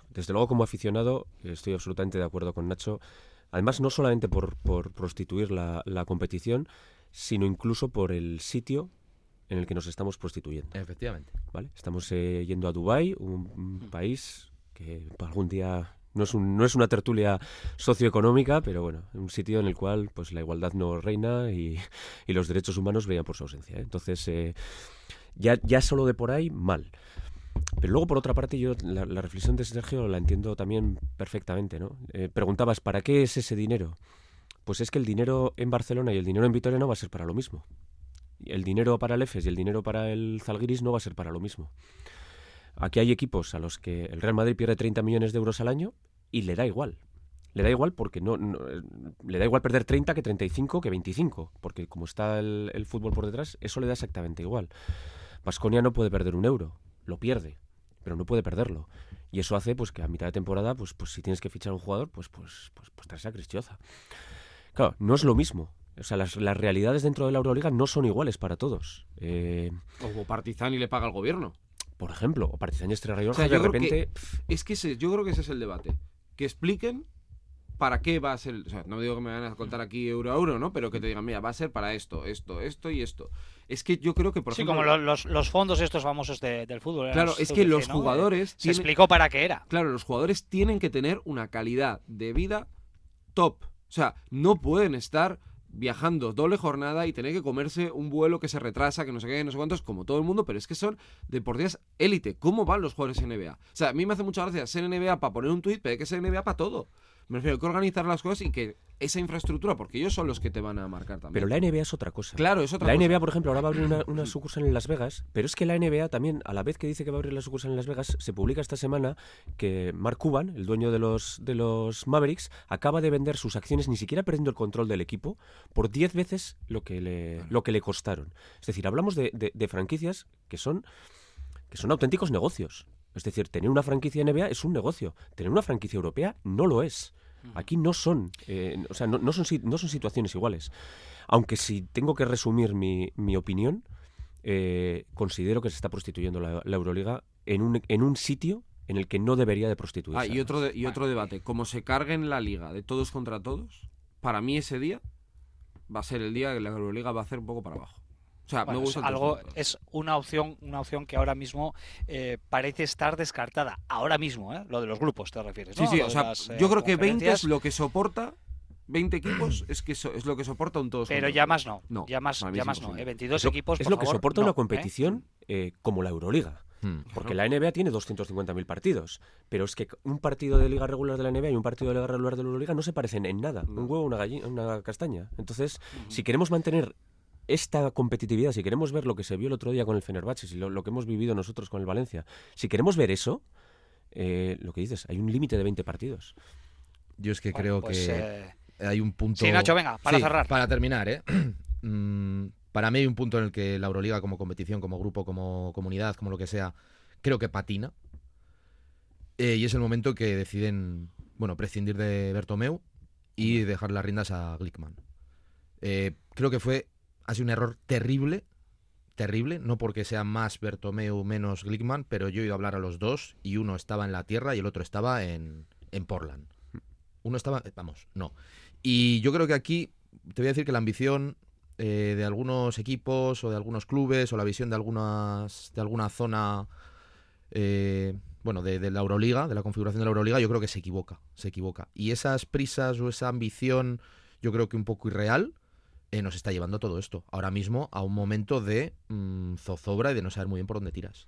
Desde luego, como aficionado, estoy absolutamente de acuerdo con Nacho. Además, no solamente por, por prostituir la, la competición, sino incluso por el sitio en el que nos estamos prostituyendo. Efectivamente. ¿vale? Estamos eh, yendo a Dubái, un, un país que algún día no es, un- no es una tertulia socioeconómica, pero bueno, un sitio en el cual pues la igualdad no reina y, y los derechos humanos brillan por su ausencia. ¿eh? Entonces, eh, ya, ya solo de por ahí, mal. Pero luego, por otra parte, yo la, reflexión de Sergio la entiendo también perfectamente, ¿no? Eh, preguntabas, ¿para qué es ese dinero? Pues es que el dinero en Barcelona y el dinero en Vitoria no va a ser para lo mismo. El dinero para el EFES y el dinero para el Zalgiris no va a ser para lo mismo. Aquí hay equipos a los que el Real Madrid pierde 30 millones de euros al año y le da igual. Le da igual porque no, no- eh, le da igual perder 30 que 35 que 25, porque como está el, el fútbol por detrás, eso le da exactamente igual. Vasconia no puede perder un euro, lo pierde, pero no puede perderlo. Y eso hace pues que a mitad de temporada, pues, pues si tienes que fichar a un jugador, pues, pues, pues, pues traes a Cristioza. Claro, no es lo mismo. O sea, las, las realidades dentro de la Euroliga no son iguales para todos. Eh, O Partizan y le paga al gobierno. por ejemplo, o Partizan y Estrella O sea, de repente... que es que ese- yo creo que ese es el debate. Que expliquen para qué va a ser. O sea, no digo que me van a contar aquí euro a euro, ¿no? Pero que te digan, mira, va a ser para esto, esto, esto y esto. Es que yo creo que, por sí, ejemplo. como lo- los, los fondos estos famosos de- del fútbol. eran Claro, es que los ¿no? jugadores Se explicó para qué era. Claro, los jugadores tienen que tener una calidad de vida top. O sea, no pueden estar viajando doble jornada y tener que comerse un vuelo que se retrasa, que no sé qué, no sé cuántos, como todo el mundo, pero es que son deportistas élite. ¿Cómo van los jugadores en NBA? O sea, a mí me hace mucha gracia ser NBA para poner un tuit, pero hay que ser NBA para todo. Me refiero, que organizar las cosas y que esa infraestructura, porque ellos son los que te van a marcar también. Pero la NBA es otra cosa. Claro, es otra la cosa. NBA, por ejemplo, ahora va a abrir una, una sucursal en Las Vegas, pero es que la NBA también, a la vez que dice que va a abrir la sucursal en Las Vegas, se publica esta semana que Mark Cuban, el dueño de los, de los Mavericks, acaba de vender sus acciones, ni siquiera perdiendo el control del equipo, por 10 veces lo que le, lo que le costaron. Es decir, hablamos de, de- de franquicias que son, que son auténticos negocios. Es decir, tener una franquicia NBA es un negocio, tener una franquicia europea no lo es. Aquí no son, eh, o sea, no, no son, si- no son situaciones iguales. Aunque si tengo que resumir mi, mi opinión, eh, considero que se está prostituyendo la, la Euroliga en un, en un sitio en el que no debería de prostituirse. Ah, y otro, de- y otro debate. Como se carguen la liga de todos contra todos, para mí ese día va a ser el día que la Euroliga va a hacer un poco para abajo. O sea, Bueno, me es gusta algo es una opción una opción que ahora mismo eh, parece estar descartada ahora mismo ¿eh? lo de los grupos te refieres Sí, ¿no? sí, Lo o sea, las, eh, yo creo que 20 es lo que soporta. 20 equipos es que so- es lo que soporta un todos pero ya más no, No, ya más ya es más no. ¿eh? 22 es lo, equipos es por lo que favor, soporta no, una ¿eh? competición eh, como la Euroliga. Hmm. Porque la NBA tiene 250.000 partidos, pero es que un partido de liga regular de la NBA y un partido de liga regular de la Euroliga no se parecen en nada. Un huevo, una gallina, una castaña. Entonces, si queremos mantener esta competitividad, si queremos ver lo que se vio el otro día con el Fenerbahce, si lo, lo que hemos vivido nosotros con el Valencia, si queremos ver eso, eh, lo que dices, hay un límite de 20 partidos. Yo es que Bueno, creo pues, que eh, hay un punto. Sí, Nacho, venga, para Sí, cerrar. Para terminar, ¿eh? Mm, para mí hay un punto en el que la Euroliga, como competición, como grupo, como comunidad, como lo que sea, creo que patina. Eh, y es el momento que deciden, bueno, prescindir de Bertomeu y dejar las riendas a Glickman. Eh, creo que fue, ha sido un error terrible, terrible, no porque sea más Bertomeu menos Glickman, pero yo he ido a hablar a los dos y uno estaba en la tierra y el otro estaba en, en Portland. Uno estaba, vamos, no. Y yo creo que aquí te voy a decir que la ambición eh, de algunos equipos o de algunos clubes o la visión de algunas de alguna zona eh, bueno de, de la Euroliga de la configuración de la Euroliga yo creo que se equivoca se equivoca y esas prisas o esa ambición yo creo que un poco irreal eh, nos está llevando todo esto. Ahora mismo a un momento de mm, zozobra y de no saber muy bien por dónde tiras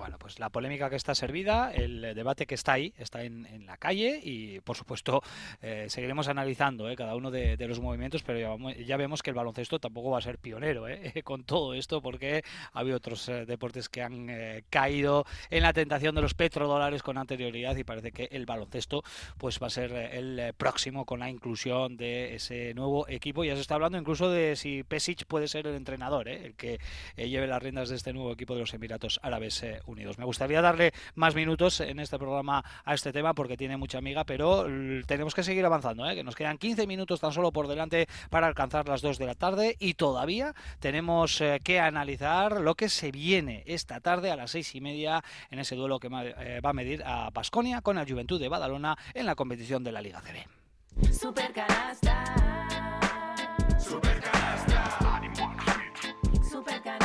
Bueno, pues la polémica que está servida, el eh, debate que está ahí, está en, la calle y, por supuesto, eh, seguiremos analizando eh, cada uno de, los movimientos, pero ya, vemos que el baloncesto tampoco va a ser pionero eh, con todo esto, porque ha habido otros deportes que han caído en la tentación de los petrodólares con anterioridad y parece que el baloncesto pues va a ser el próximo con la inclusión de ese nuevo equipo. Ya se está hablando incluso de si Pesic puede ser el entrenador, el que lleve las riendas de este nuevo equipo de los Emiratos Árabes eh, Unidos. Me gustaría darle más minutos en este programa a este tema porque tiene mucha amiga, pero tenemos que seguir avanzando, ¿eh? que nos quedan 15 minutos tan solo por delante para alcanzar las 2 de la tarde y todavía tenemos eh, que analizar lo que se viene esta tarde a las seis y media en ese duelo que eh, va a medir a Basconia con el Juventud de Badalona en la competición de la Liga CB. Super canasta. Super canasta. Super canasta.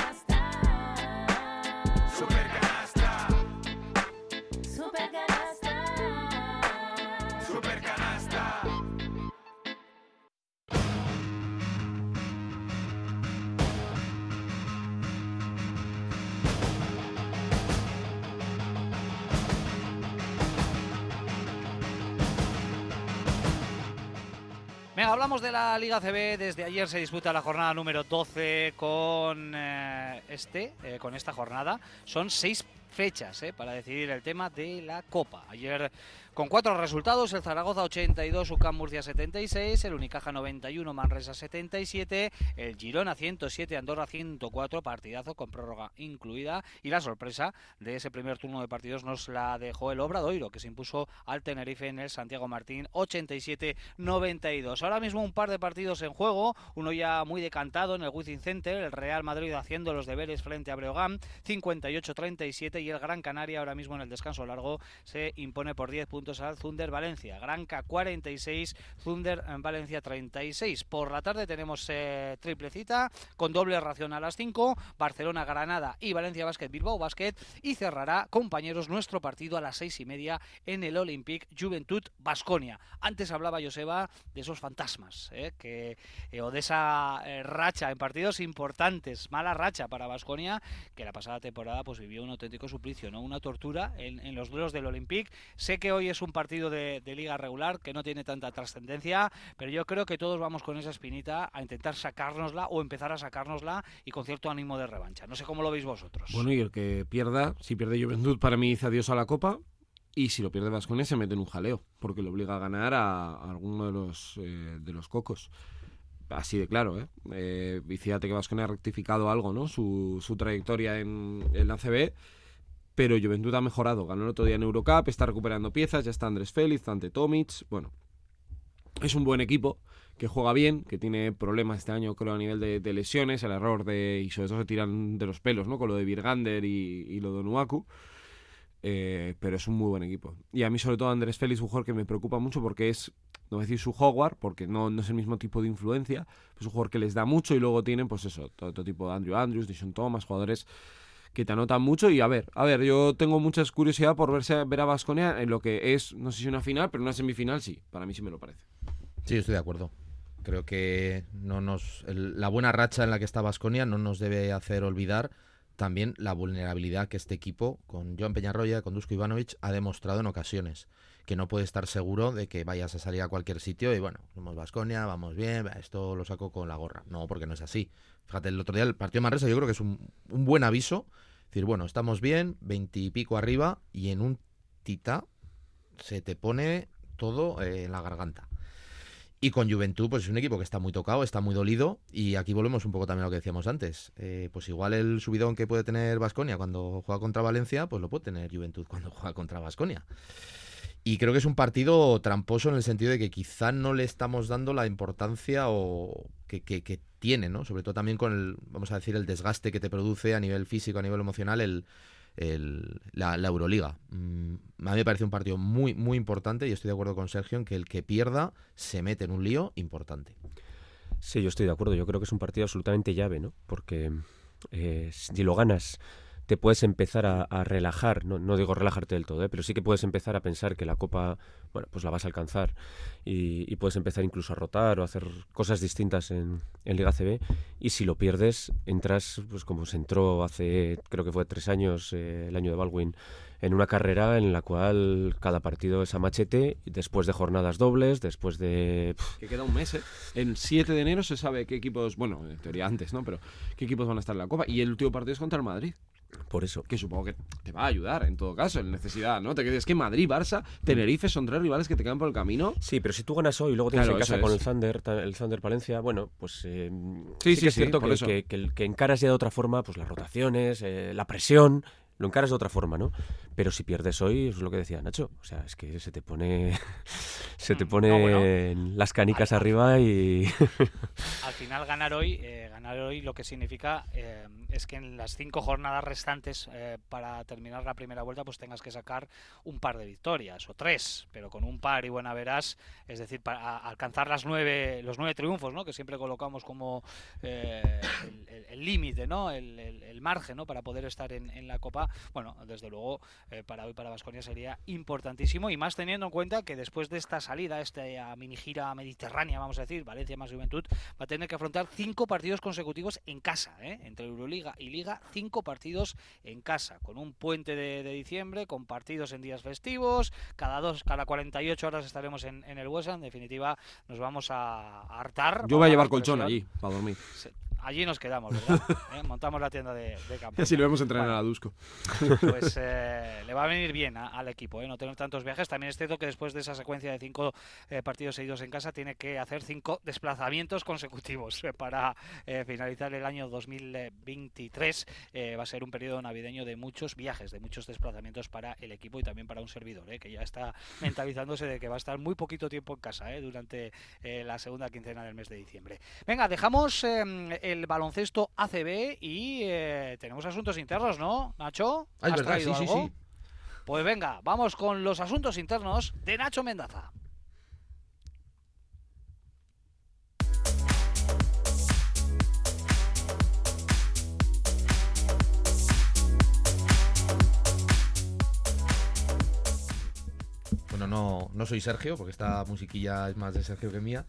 Hablamos de la Liga CB. Desde ayer se disputa la jornada número 12 con eh, este, eh, con esta jornada. Son seis fechas ¿eh? para decidir el tema de la Copa. Ayer con cuatro resultados, el Zaragoza 82, UCAM Murcia 76, el Unicaja 91, Manresa 77, el Girona 107, Andorra 104, partidazo con prórroga incluida y la sorpresa de ese primer turno de partidos nos la dejó el Obradoiro que se impuso al Tenerife en el Santiago Martín 87-92. Ahora mismo un par de partidos en juego, uno ya muy decantado en el Wizzing Center, el Real Madrid haciendo los deberes frente a Breogán 58-37 y el Gran Canaria ahora mismo en el descanso largo se impone por 10 puntos al Thunder Valencia. Granca 46, Thunder en Valencia 36. Por la tarde tenemos eh, triple cita con doble ración a las 5, Barcelona Granada y Valencia Basket Bilbao Basket y cerrará compañeros nuestro partido a las seis y media en el Olympic Juventud Basconia. Antes hablaba Joseba de esos fantasmas eh, que eh, o de esa eh, racha en partidos importantes, mala racha para Basconia que la pasada temporada pues vivió un auténtico suplicio, no una tortura en, en los duelos del Olympic. Sé que hoy es un partido de, de liga regular que no tiene tanta trascendencia, pero yo creo que todos vamos con esa espinita a intentar sacárnosla o empezar a sacárnosla y con cierto ánimo de revancha. No sé cómo lo veis vosotros. Bueno, y el que pierda, si pierde Juventud, para mí dice adiós a la Copa. Y si lo pierde Vasconia se mete en un jaleo, porque le obliga a ganar a, a alguno de los, eh, de los cocos. Así de claro, ¿eh? eh y fíjate que Vasconia ha rectificado algo, ¿no? Su, su trayectoria en, en la CB, pero Juventud ha mejorado. Ganó el otro día en Eurocup, está recuperando piezas, ya está Andrés Félix, ante Tomic. Bueno, es un buen equipo que juega bien, que tiene problemas este año, creo, a nivel de, lesiones, el error de. y sobre todo se tiran de los pelos, ¿no? Con lo de Virgander y, lo de Onuaku. Eh, pero es un muy buen equipo. Y a mí, sobre todo, Andrés Félix, un jugador que me preocupa mucho porque es, no voy a decir su Howard, porque no, no es el mismo tipo de influencia, es un jugador que les da mucho y luego tienen, pues eso, todo, todo tipo de Andrew Andrews, Dishon Thomas, jugadores que te anotan mucho. Y a ver, a ver, yo tengo mucha curiosidad por verse, ver a Vasconia en lo que es, no sé si una final, pero una semifinal sí, para mí sí me lo parece. Sí, estoy de acuerdo. Creo que no nos el- la buena racha en la que está Vasconia no nos debe hacer olvidar también la vulnerabilidad que este equipo, con Joan Peñarroya, con Dusko Ivanovic, ha demostrado en ocasiones. Que no puede estar seguro de que vayas a salir a cualquier sitio y bueno, somos Vasconia, vamos bien, esto lo saco con la gorra. No, porque no es así. Fíjate, el otro día el partido de Manresa yo creo que es un, un buen aviso. Decir, bueno, estamos bien, veintipico arriba y en un tita se te pone todo eh, en la garganta. Y con Juventud, pues es un equipo que está muy tocado, está muy dolido. Y aquí volvemos un poco también a lo que decíamos antes. Eh, pues igual el subidón que puede tener Vasconia cuando juega contra Valencia, pues lo puede tener Juventud cuando juega contra Vasconia. Y creo que es un partido tramposo en el sentido de que quizá no le estamos dando la importancia o que, que- tiene, ¿no? Sobre todo también con el, vamos a decir, el desgaste que te produce a nivel físico, a nivel emocional, el, el- la, la Euroliga. Mm, a mí me parece un partido muy, muy importante y estoy de acuerdo con Sergio en que el que pierda se mete en un lío importante. Sí, yo estoy de acuerdo. Yo creo que es un partido absolutamente llave, ¿no? Porque eh, si lo ganas, te puedes empezar a, a relajar. No, no digo relajarte del todo, ¿eh? pero sí que puedes empezar a pensar que la Copa, bueno, pues la vas a alcanzar. Y, y puedes empezar incluso a rotar o a hacer cosas distintas en, en Liga CB. Y si lo pierdes, entras, pues como se entró hace, creo que fue tres años, eh, el año de Baldwin, en una carrera en la cual cada partido es a machete, después de jornadas dobles, después de... Que queda un mes, ¿eh? El 7 de enero se sabe qué equipos, bueno, en teoría antes, ¿no? Pero qué equipos van a estar en la Copa. Y el último partido es contra el Madrid, por eso. que supongo que te va a ayudar en todo caso, en necesidad, ¿no? Te crees que Madrid, Barça, Tenerife son tres rivales que te quedan por el camino. Sí, pero si tú ganas hoy y luego tienes Claro, en casa con el Thunder, el Thunder Palencia, bueno, pues eh, Sí, sí, es cierto que, que, que encaras ya de otra forma, pues las rotaciones, eh, la presión, lo encaras de otra forma, ¿no? Pero si pierdes hoy, es lo que decía Nacho, o sea, es que se te pone se te Mm, pone no, bueno. las canicas arriba y Al final ganar hoy, eh, ganar hoy lo que significa eh, es que en las cinco jornadas restantes eh, para terminar la primera vuelta pues tengas que sacar un par de victorias o tres, pero con un par y buena verás, es decir, para alcanzar las nueve, los nueve triunfos, ¿no? Que siempre colocamos como el- límite, ¿no? El, el- el margen, ¿no? Para poder estar en, en la Copa. Bueno, desde luego eh, para hoy para Vasconia sería importantísimo y más teniendo en cuenta que después de esta salida, esta mini gira mediterránea, vamos a decir, Valencia más Juventud, va a tener que afrontar cinco partidos consecutivos en casa, ¿eh? entre Euroliga y Liga, cinco partidos en casa, con un puente de, de diciembre, con partidos en días festivos, cada dos, cada 48 horas estaremos en, en el Huesa, en definitiva nos vamos a hartar. Yo voy a llevar colchón allí para dormir. Se- allí nos quedamos, ¿verdad? ¿Eh? Montamos la tienda de, de campo. Y así lo vemos entrenar Bueno, a Dusko. pues eh, le va a venir bien a- al equipo, ¿eh? no tener tantos viajes. También es cierto que después de esa secuencia de cinco eh, partidos seguidos en casa, tiene que hacer cinco desplazamientos consecutivos para finalizar el año 2023. Eh, va a ser un periodo navideño de muchos viajes, de muchos desplazamientos para el equipo y también para un servidor, ¿eh? que ya está mentalizándose de que va a estar muy poquito tiempo en casa durante la segunda quincena del mes de diciembre. Venga, dejamos eh, baloncesto ACB y eh, tenemos asuntos internos, ¿no, Nacho? Ah, ¿Has sí, traído sí, algo? sí. Pues venga, vamos con los asuntos internos de Nacho Mendaza. Bueno, no, no soy Sergio, porque esta musiquilla es más de Sergio que mía.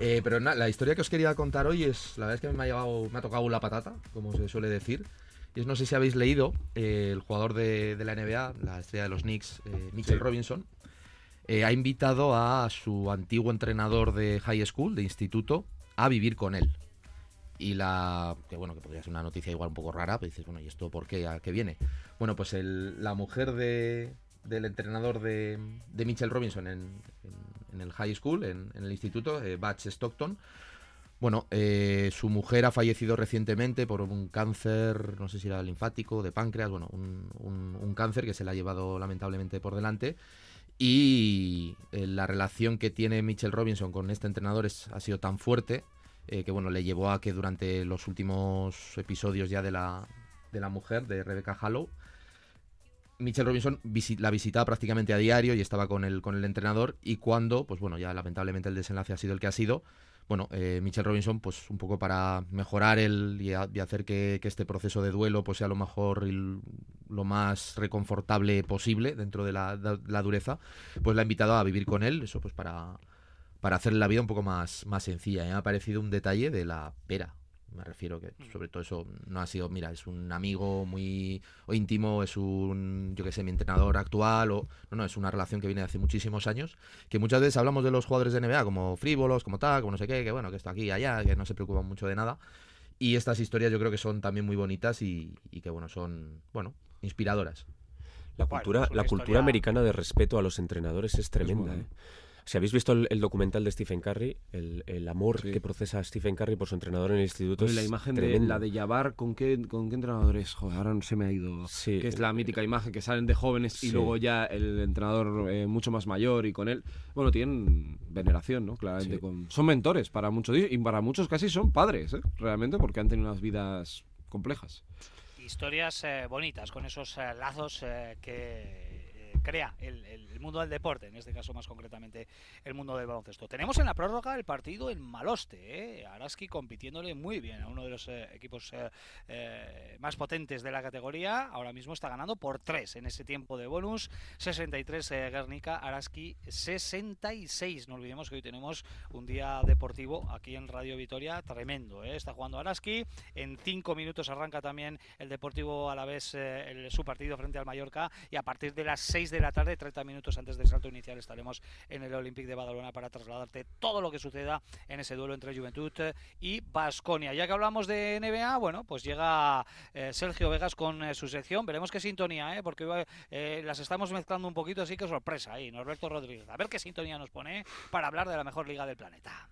Eh, pero na- la historia que os quería contar hoy es, la verdad es que me ha, llegado, me ha tocado la patata, como se suele decir. Y es, no sé si habéis leído, eh, el jugador de, de la NBA, la estrella de los Knicks, eh, Mitchell Sí. Robinson, eh, ha invitado a su antiguo entrenador de high school, de instituto, a vivir con él. Y la. que bueno, que podría ser una noticia igual un poco rara, pero dices, bueno, ¿y esto por qué? ¿A qué viene? Bueno, pues el- la mujer de, del entrenador de, de Mitchell Robinson en, en- en el high school, en, el instituto, eh, Batch Stockton. Bueno, eh, su mujer ha fallecido recientemente por un cáncer, no sé si era linfático, de páncreas, bueno, un, cáncer que se le ha llevado lamentablemente por delante. Y eh, la relación que tiene Mitchell Robinson con este entrenador es- ha sido tan fuerte que bueno, le llevó a que durante los últimos episodios ya de la, de la mujer, de Rebecca Hallow, Mitchell Robinson la visitaba prácticamente a diario y estaba con el, con el entrenador y cuando, pues bueno, ya lamentablemente el desenlace ha sido el que ha sido, bueno, eh, Robinson, pues un poco para mejorar el y, hacer que, este proceso de duelo pues sea lo mejor y lo más reconfortable posible dentro de la, la dureza, pues la ha invitado a vivir con él, eso pues para, para hacerle la vida un poco más, más sencilla. Me ha parecido un detalle de la pera. Me refiero que sobre todo eso no ha sido, mira, es un amigo muy o íntimo, es un, yo que sé, mi entrenador actual, o no, no, es una relación que viene de hace muchísimos años, que muchas veces hablamos de los jugadores de NBA como frívolos, como tal, como no sé qué, que bueno, que está aquí y allá, que no se preocupan mucho de nada. Y estas historias yo creo que son también muy bonitas y, y que bueno, son, bueno, inspiradoras. La cultura, la cultura historia- americana de respeto a los entrenadores es tremenda. bueno. ¿eh? Si habéis visto el, el documental de Stephen Curry, el, el amor Sí. que procesa Stephen Curry por su entrenador en el instituto Oye, es la imagen de tremendo. la de Yavar, ¿con qué, ¿con qué entrenador es? Joder, ahora no se me ha ido. Sí. Que es la mítica imagen que salen de jóvenes y Sí. luego ya el entrenador eh, mucho más mayor y con él. Bueno, tienen veneración, ¿no? Claramente. Sí. Con, son mentores para muchos y para muchos casi son padres, ¿eh? Realmente, porque han tenido unas vidas complejas. Historias eh, bonitas con esos eh, lazos eh, que crea el, el mundo del deporte, en este caso más concretamente el mundo del baloncesto. Tenemos en la prórroga el partido en Maloste, ¿eh? Araski compitiéndole muy bien a uno de los eh, equipos eh, eh, más potentes de la categoría. Ahora mismo está ganando por 3 en ese tiempo de bonus. 63 eh, Guernica, Araski 66. No olvidemos que hoy tenemos un día deportivo aquí en Radio Vitoria tremendo. Está jugando Araski. En 5 minutos arranca también el Deportivo a la vez su partido frente al Mallorca. Y a partir de las 6 de la tarde, 30 minutos antes del salto inicial, estaremos en el Olympique de Badalona para trasladarte todo lo que suceda en ese duelo entre Juventud y Basconia. Ya que hablamos de NBA, bueno, pues llega eh, Sergio Vegas con eh, su sección. Veremos qué sintonía, ¿eh? porque eh, las estamos mezclando un poquito, así que sorpresa ahí, Norberto Rodríguez. A ver qué sintonía nos pone para hablar de la mejor liga del planeta.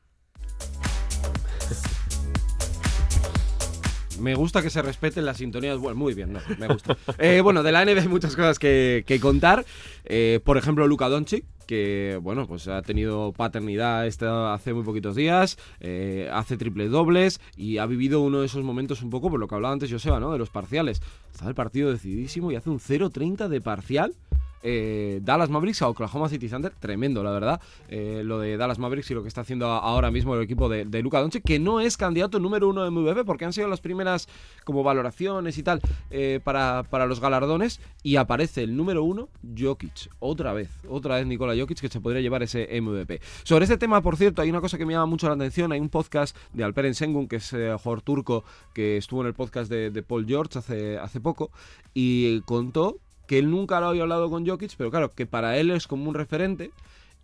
Me gusta que se respeten las sintonías. Bueno, muy bien, no, me gusta. Eh, bueno, de la NBA hay muchas cosas que, que contar. Eh, por ejemplo, Luka Doncic, que bueno, pues ha tenido paternidad este hace muy poquitos días, eh, hace triple dobles y ha vivido uno de esos momentos un poco por lo que hablaba antes Joseba, ¿no? De los parciales. Está el partido decididísimo y hace un 0-30 de parcial. Eh, Dallas Mavericks a Oklahoma City Thunder, tremendo la verdad, eh, lo de Dallas Mavericks y lo que está haciendo ahora mismo el equipo de, de Luka Doncic, que no es candidato número uno de MVP porque han sido las primeras como valoraciones y tal eh, para, para los galardones y aparece el número uno, Jokic, otra vez, otra vez Nikola Jokic que se podría llevar ese MVP. Sobre este tema, por cierto, hay una cosa que me llama mucho la atención, hay un podcast de Alperen Sengun, que es jugador turco, que estuvo en el podcast de, de Paul George hace, hace poco y contó que él nunca lo había hablado con Jokic, pero claro, que para él es como un referente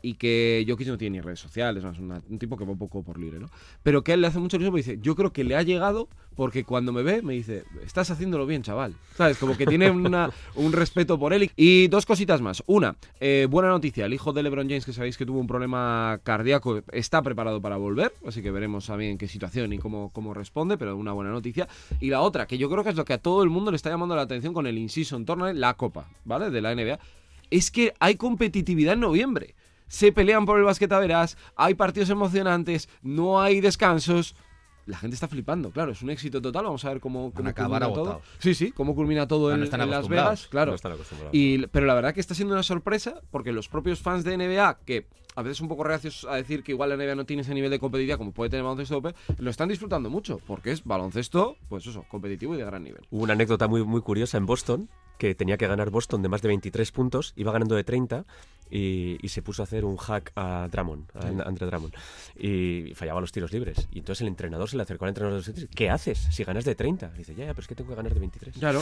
y que Jokic no tiene ni redes sociales, es una- un tipo que va un poco por libre, ¿no? Pero que a él le hace mucho ilusión porque dice, yo creo que le ha llegado porque cuando me ve me dice, estás haciéndolo bien, chaval. ¿Sabes? Como que tiene un respeto por él. Y dos cositas más. Una, eh, buena noticia, el hijo de LeBron James, que sabéis que tuvo un problema cardíaco, está preparado para volver, así que veremos a bien en qué situación y cómo, cómo responde, pero una buena noticia. Y la otra, que yo creo que es lo que a todo el mundo le está llamando la atención con el In-Season Tournament, la Copa, ¿vale? De la NBA, es que hay competitividad en noviembre. Se pelean por el basquetaveras, hay partidos emocionantes, no hay descansos. La gente está flipando, claro, es un éxito total. Vamos a ver cómo, cómo acabar culmina todo. Sí, sí, cómo culmina todo Ah, en, no están en Las. Vegas, claro. No están acostumbrados. Y, pero la verdad que está siendo una sorpresa porque los propios fans de NBA, que a veces un poco reacios a decir que igual la NBA no tiene ese nivel de competitividad como puede tener el baloncesto europeo, lo están disfrutando mucho porque es baloncesto, pues eso, competitivo y de gran nivel. Hubo una anécdota muy, muy curiosa en Boston, que tenía que ganar Boston de más de 23 puntos, iba ganando de 30 y, y se puso a hacer un hack a Drummond, a Sí. Andre Drummond, y fallaba los tiros libres. Y entonces el entrenador se le acercó al entrenador de los ¿qué haces si ganas de 30? Y dice, ya, ya, pero es que tengo que ganar de 23. Claro,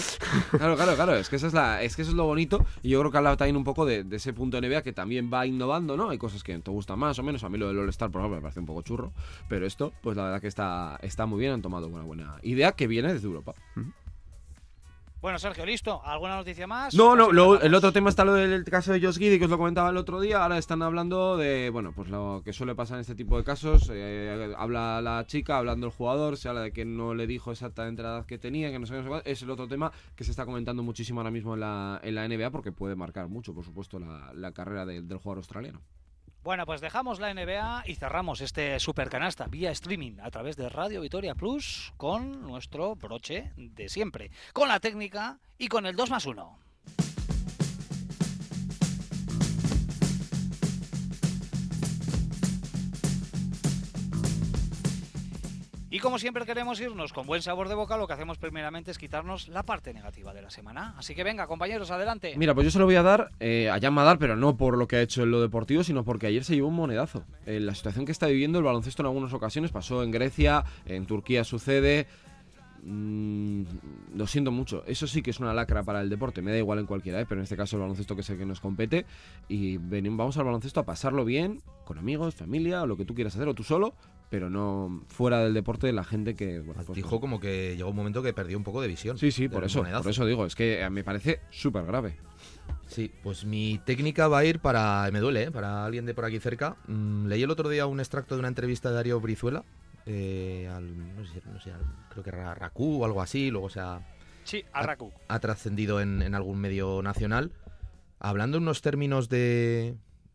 claro, claro, claro. Es que, esa es, la, es que eso es lo bonito. Y yo creo que habla también un poco de, de ese punto de NBA que también va innovando, ¿no? Hay cosas que te gustan más o menos. A mí lo del All-Star, por ejemplo, me parece un poco churro. Pero esto, pues la verdad que está, está muy bien. Han tomado una buena idea que viene desde Europa. Bueno, Sergio, ¿listo? ¿Alguna noticia más? No, ¿O no, si lo- el otro tema está lo del caso de Josh Giddy, que os lo comentaba el otro día. Ahora están hablando de, bueno, pues lo que suele pasar en este tipo de casos. Eh, habla la chica, hablando el jugador, se habla de que no le dijo exactamente la edad que tenía, que no sé qué, no sé cuál. Es el otro tema que se está comentando muchísimo ahora mismo en la, en la NBA porque puede marcar mucho, por supuesto, la, la carrera del jugador australiano. Bueno, pues dejamos la NBA y cerramos este supercanasta vía streaming a través de Radio Vitoria Plus con nuestro broche de siempre, con la técnica y con el 2 más 1. Como siempre queremos irnos con buen sabor de boca, lo que hacemos primeramente es quitarnos la parte negativa de la semana. Así que venga, compañeros, adelante. Mira, pues yo se lo voy a dar eh, a Jan pero no por lo que ha hecho en lo deportivo, sino porque ayer se llevó un monedazo. Eh, la situación que está viviendo el baloncesto en algunas ocasiones pasó en Grecia, en Turquía sucede. Mm, lo siento mucho. Eso sí que es una lacra para el deporte. Me da igual en cualquiera, ¿eh? pero en este caso el baloncesto que es el que nos compete. Y venimos, vamos al baloncesto a pasarlo bien, con amigos, familia, o lo que tú quieras hacer, o tú solo, pero no fuera del deporte de la gente que. Bueno, pues, Dijo como que llegó un momento que perdió un poco de visión. Sí, sí, por eso, monedazo. por eso digo, es que eh, me parece súper grave. Sí, pues mi técnica va a ir para. Me duele, ¿eh? Para alguien de por aquí cerca. Mm, leí el otro día un extracto de una entrevista de Darío Brizuela. eh, al, no sé, no sé, al- creo que era Rakú o algo así. Luego se ha, Sí, Arracu. ha trascendido en, en algún medio nacional. Hablando en unos términos de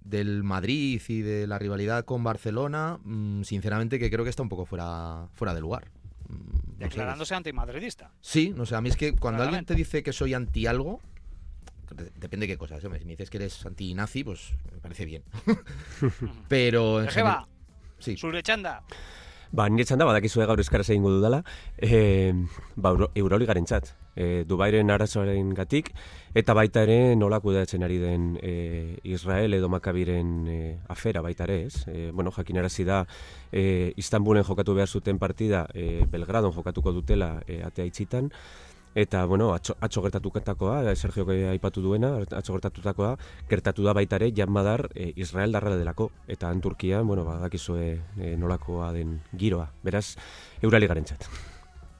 del Madrid y de la rivalidad con Barcelona, mm, sinceramente que creo que está un poco fuera, fuera de lugar. Mm, no Declarándose antimadridista. Sí, no sé, a mí es que cuando alguien te dice que soy anti algo, de- depende de qué cosas. Si me dices que eres anti-nazi, pues me parece bien. Pero en general... Sí, zure txanda. Ba, nire txanda badakizue gaur euskaraz egingo dudala, e, ba, Euro- Euroligaren txat, e, Dubairen arazoaren gatik, eta baita ere nola kudeatzen ari den e, Israel edo Makabiren e, afera baita ere, ez? E, bueno, jakinarazi da, e, Istanbulen jokatu behar zuten partida, e, Belgradon jokatuko dutela e, atea itxitan, Eta, bueno, atxo, atxo gertatutakoa, eh, Sergio aipatu duena, atxo gertatutakoa, gertatu da baita ere, Jan Madar, e, Israel darra delako. Eta han Turkian, bueno, badakizue e, nolakoa den giroa. Beraz, Euraligaren txat.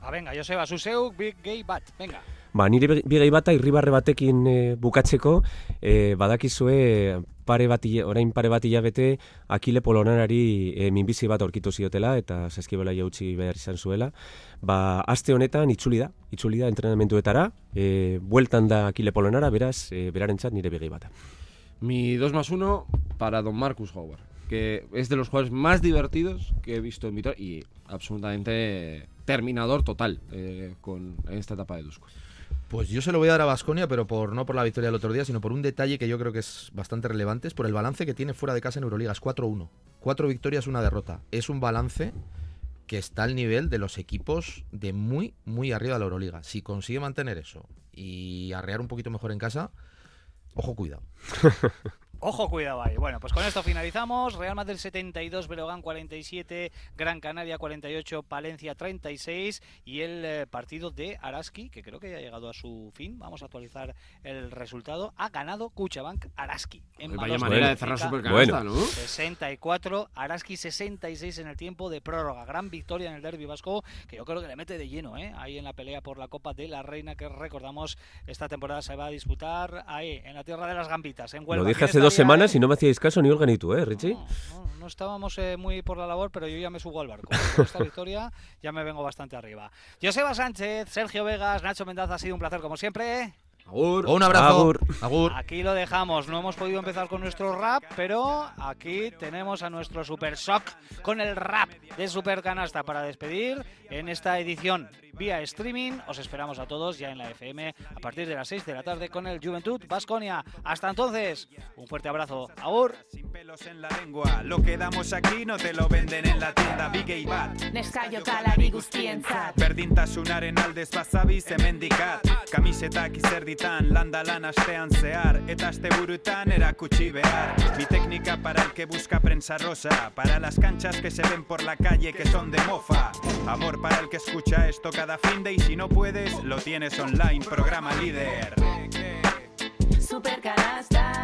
Ba, venga, Joseba, zuzeuk, big gay bat, venga. Ba, nire bi- bigei bata irribarre batekin e, bukatzeko, e, badakizue pare bat, orain pare bat hilabete Akile Polonarari e, minbizi bat aurkitu ziotela eta saskibola jautzi behar izan zuela. Ba, aste honetan itzuli da, itzuli da entrenamenduetara, e, bueltan da Akile Polonara, beraz, e, berarentzat nire bigei bata. Mi 2 más 1 para Don Marcus Howard, que es de los jugadores más divertidos que he visto en Vitoria y absolutamente terminador total eh, con esta etapa de Dusko. Pues yo se lo voy a dar a Basconia, pero por no por la victoria del otro día, sino por un detalle que yo creo que es bastante relevante, es por el balance que tiene fuera de casa en Euroliga. Es 4-1. Cuatro victorias, una derrota. Es un balance que está al nivel de los equipos de muy, muy arriba de la Euroliga. Si consigue mantener eso y arrear un poquito mejor en casa, ojo, cuidado. Ojo, cuidado ahí. Bueno, pues con esto finalizamos. Real Madrid 72, Breogán 47, Gran Canaria 48, Palencia 36 y el eh, partido de Araski, que creo que ya ha llegado a su fin. Vamos a actualizar el resultado. Ha ganado Cuchabank Araski. En Vaya Malos manera de cerrar Supercanasta, ¿no? 64, Araski 66 en el tiempo de prórroga. Gran victoria en el derby vasco, que yo creo que le mete de lleno, ¿eh? Ahí en la pelea por la Copa de la Reina, que recordamos, esta temporada se va a disputar ahí, en la tierra de las gambitas, en Huelva. Lo dije ¿Quién hace dos semanas y no me hacíais caso ni Olga ni tú, ¿eh, Richie? No, no, no estábamos eh, muy por la labor, pero yo ya me subo al barco. Con esta victoria ya me vengo bastante arriba. Joseba Sánchez, Sergio Vegas, Nacho Mendaza, ha sido un placer como siempre. Agur. Un abrazo. Agur. Agur. Aquí lo dejamos. No hemos podido empezar con nuestro rap, pero aquí tenemos a nuestro Super Shock con el rap de Super Canasta para despedir en esta edición vía streaming. Os esperamos a todos ya en la FM a partir de las 6 de la tarde con el Juventud Vasconia. Hasta entonces, un fuerte abrazo. Agur. Sin pelos en la lengua, lo que damos aquí no te lo venden en la tienda Big Bat. Neskaio kalari guztientzat Berdintasunaren aldez bazabi zemendikat Kamisetak izerditan, landa lan astean zehar Eta asteburutan erakutsi behar Mi técnica para el que busca prensa rosa Para las canchas que se ven por la calle que son de mofa Amor para el que escucha esto cada fin de Y si no puedes, lo tienes online, programa líder. Supercanasta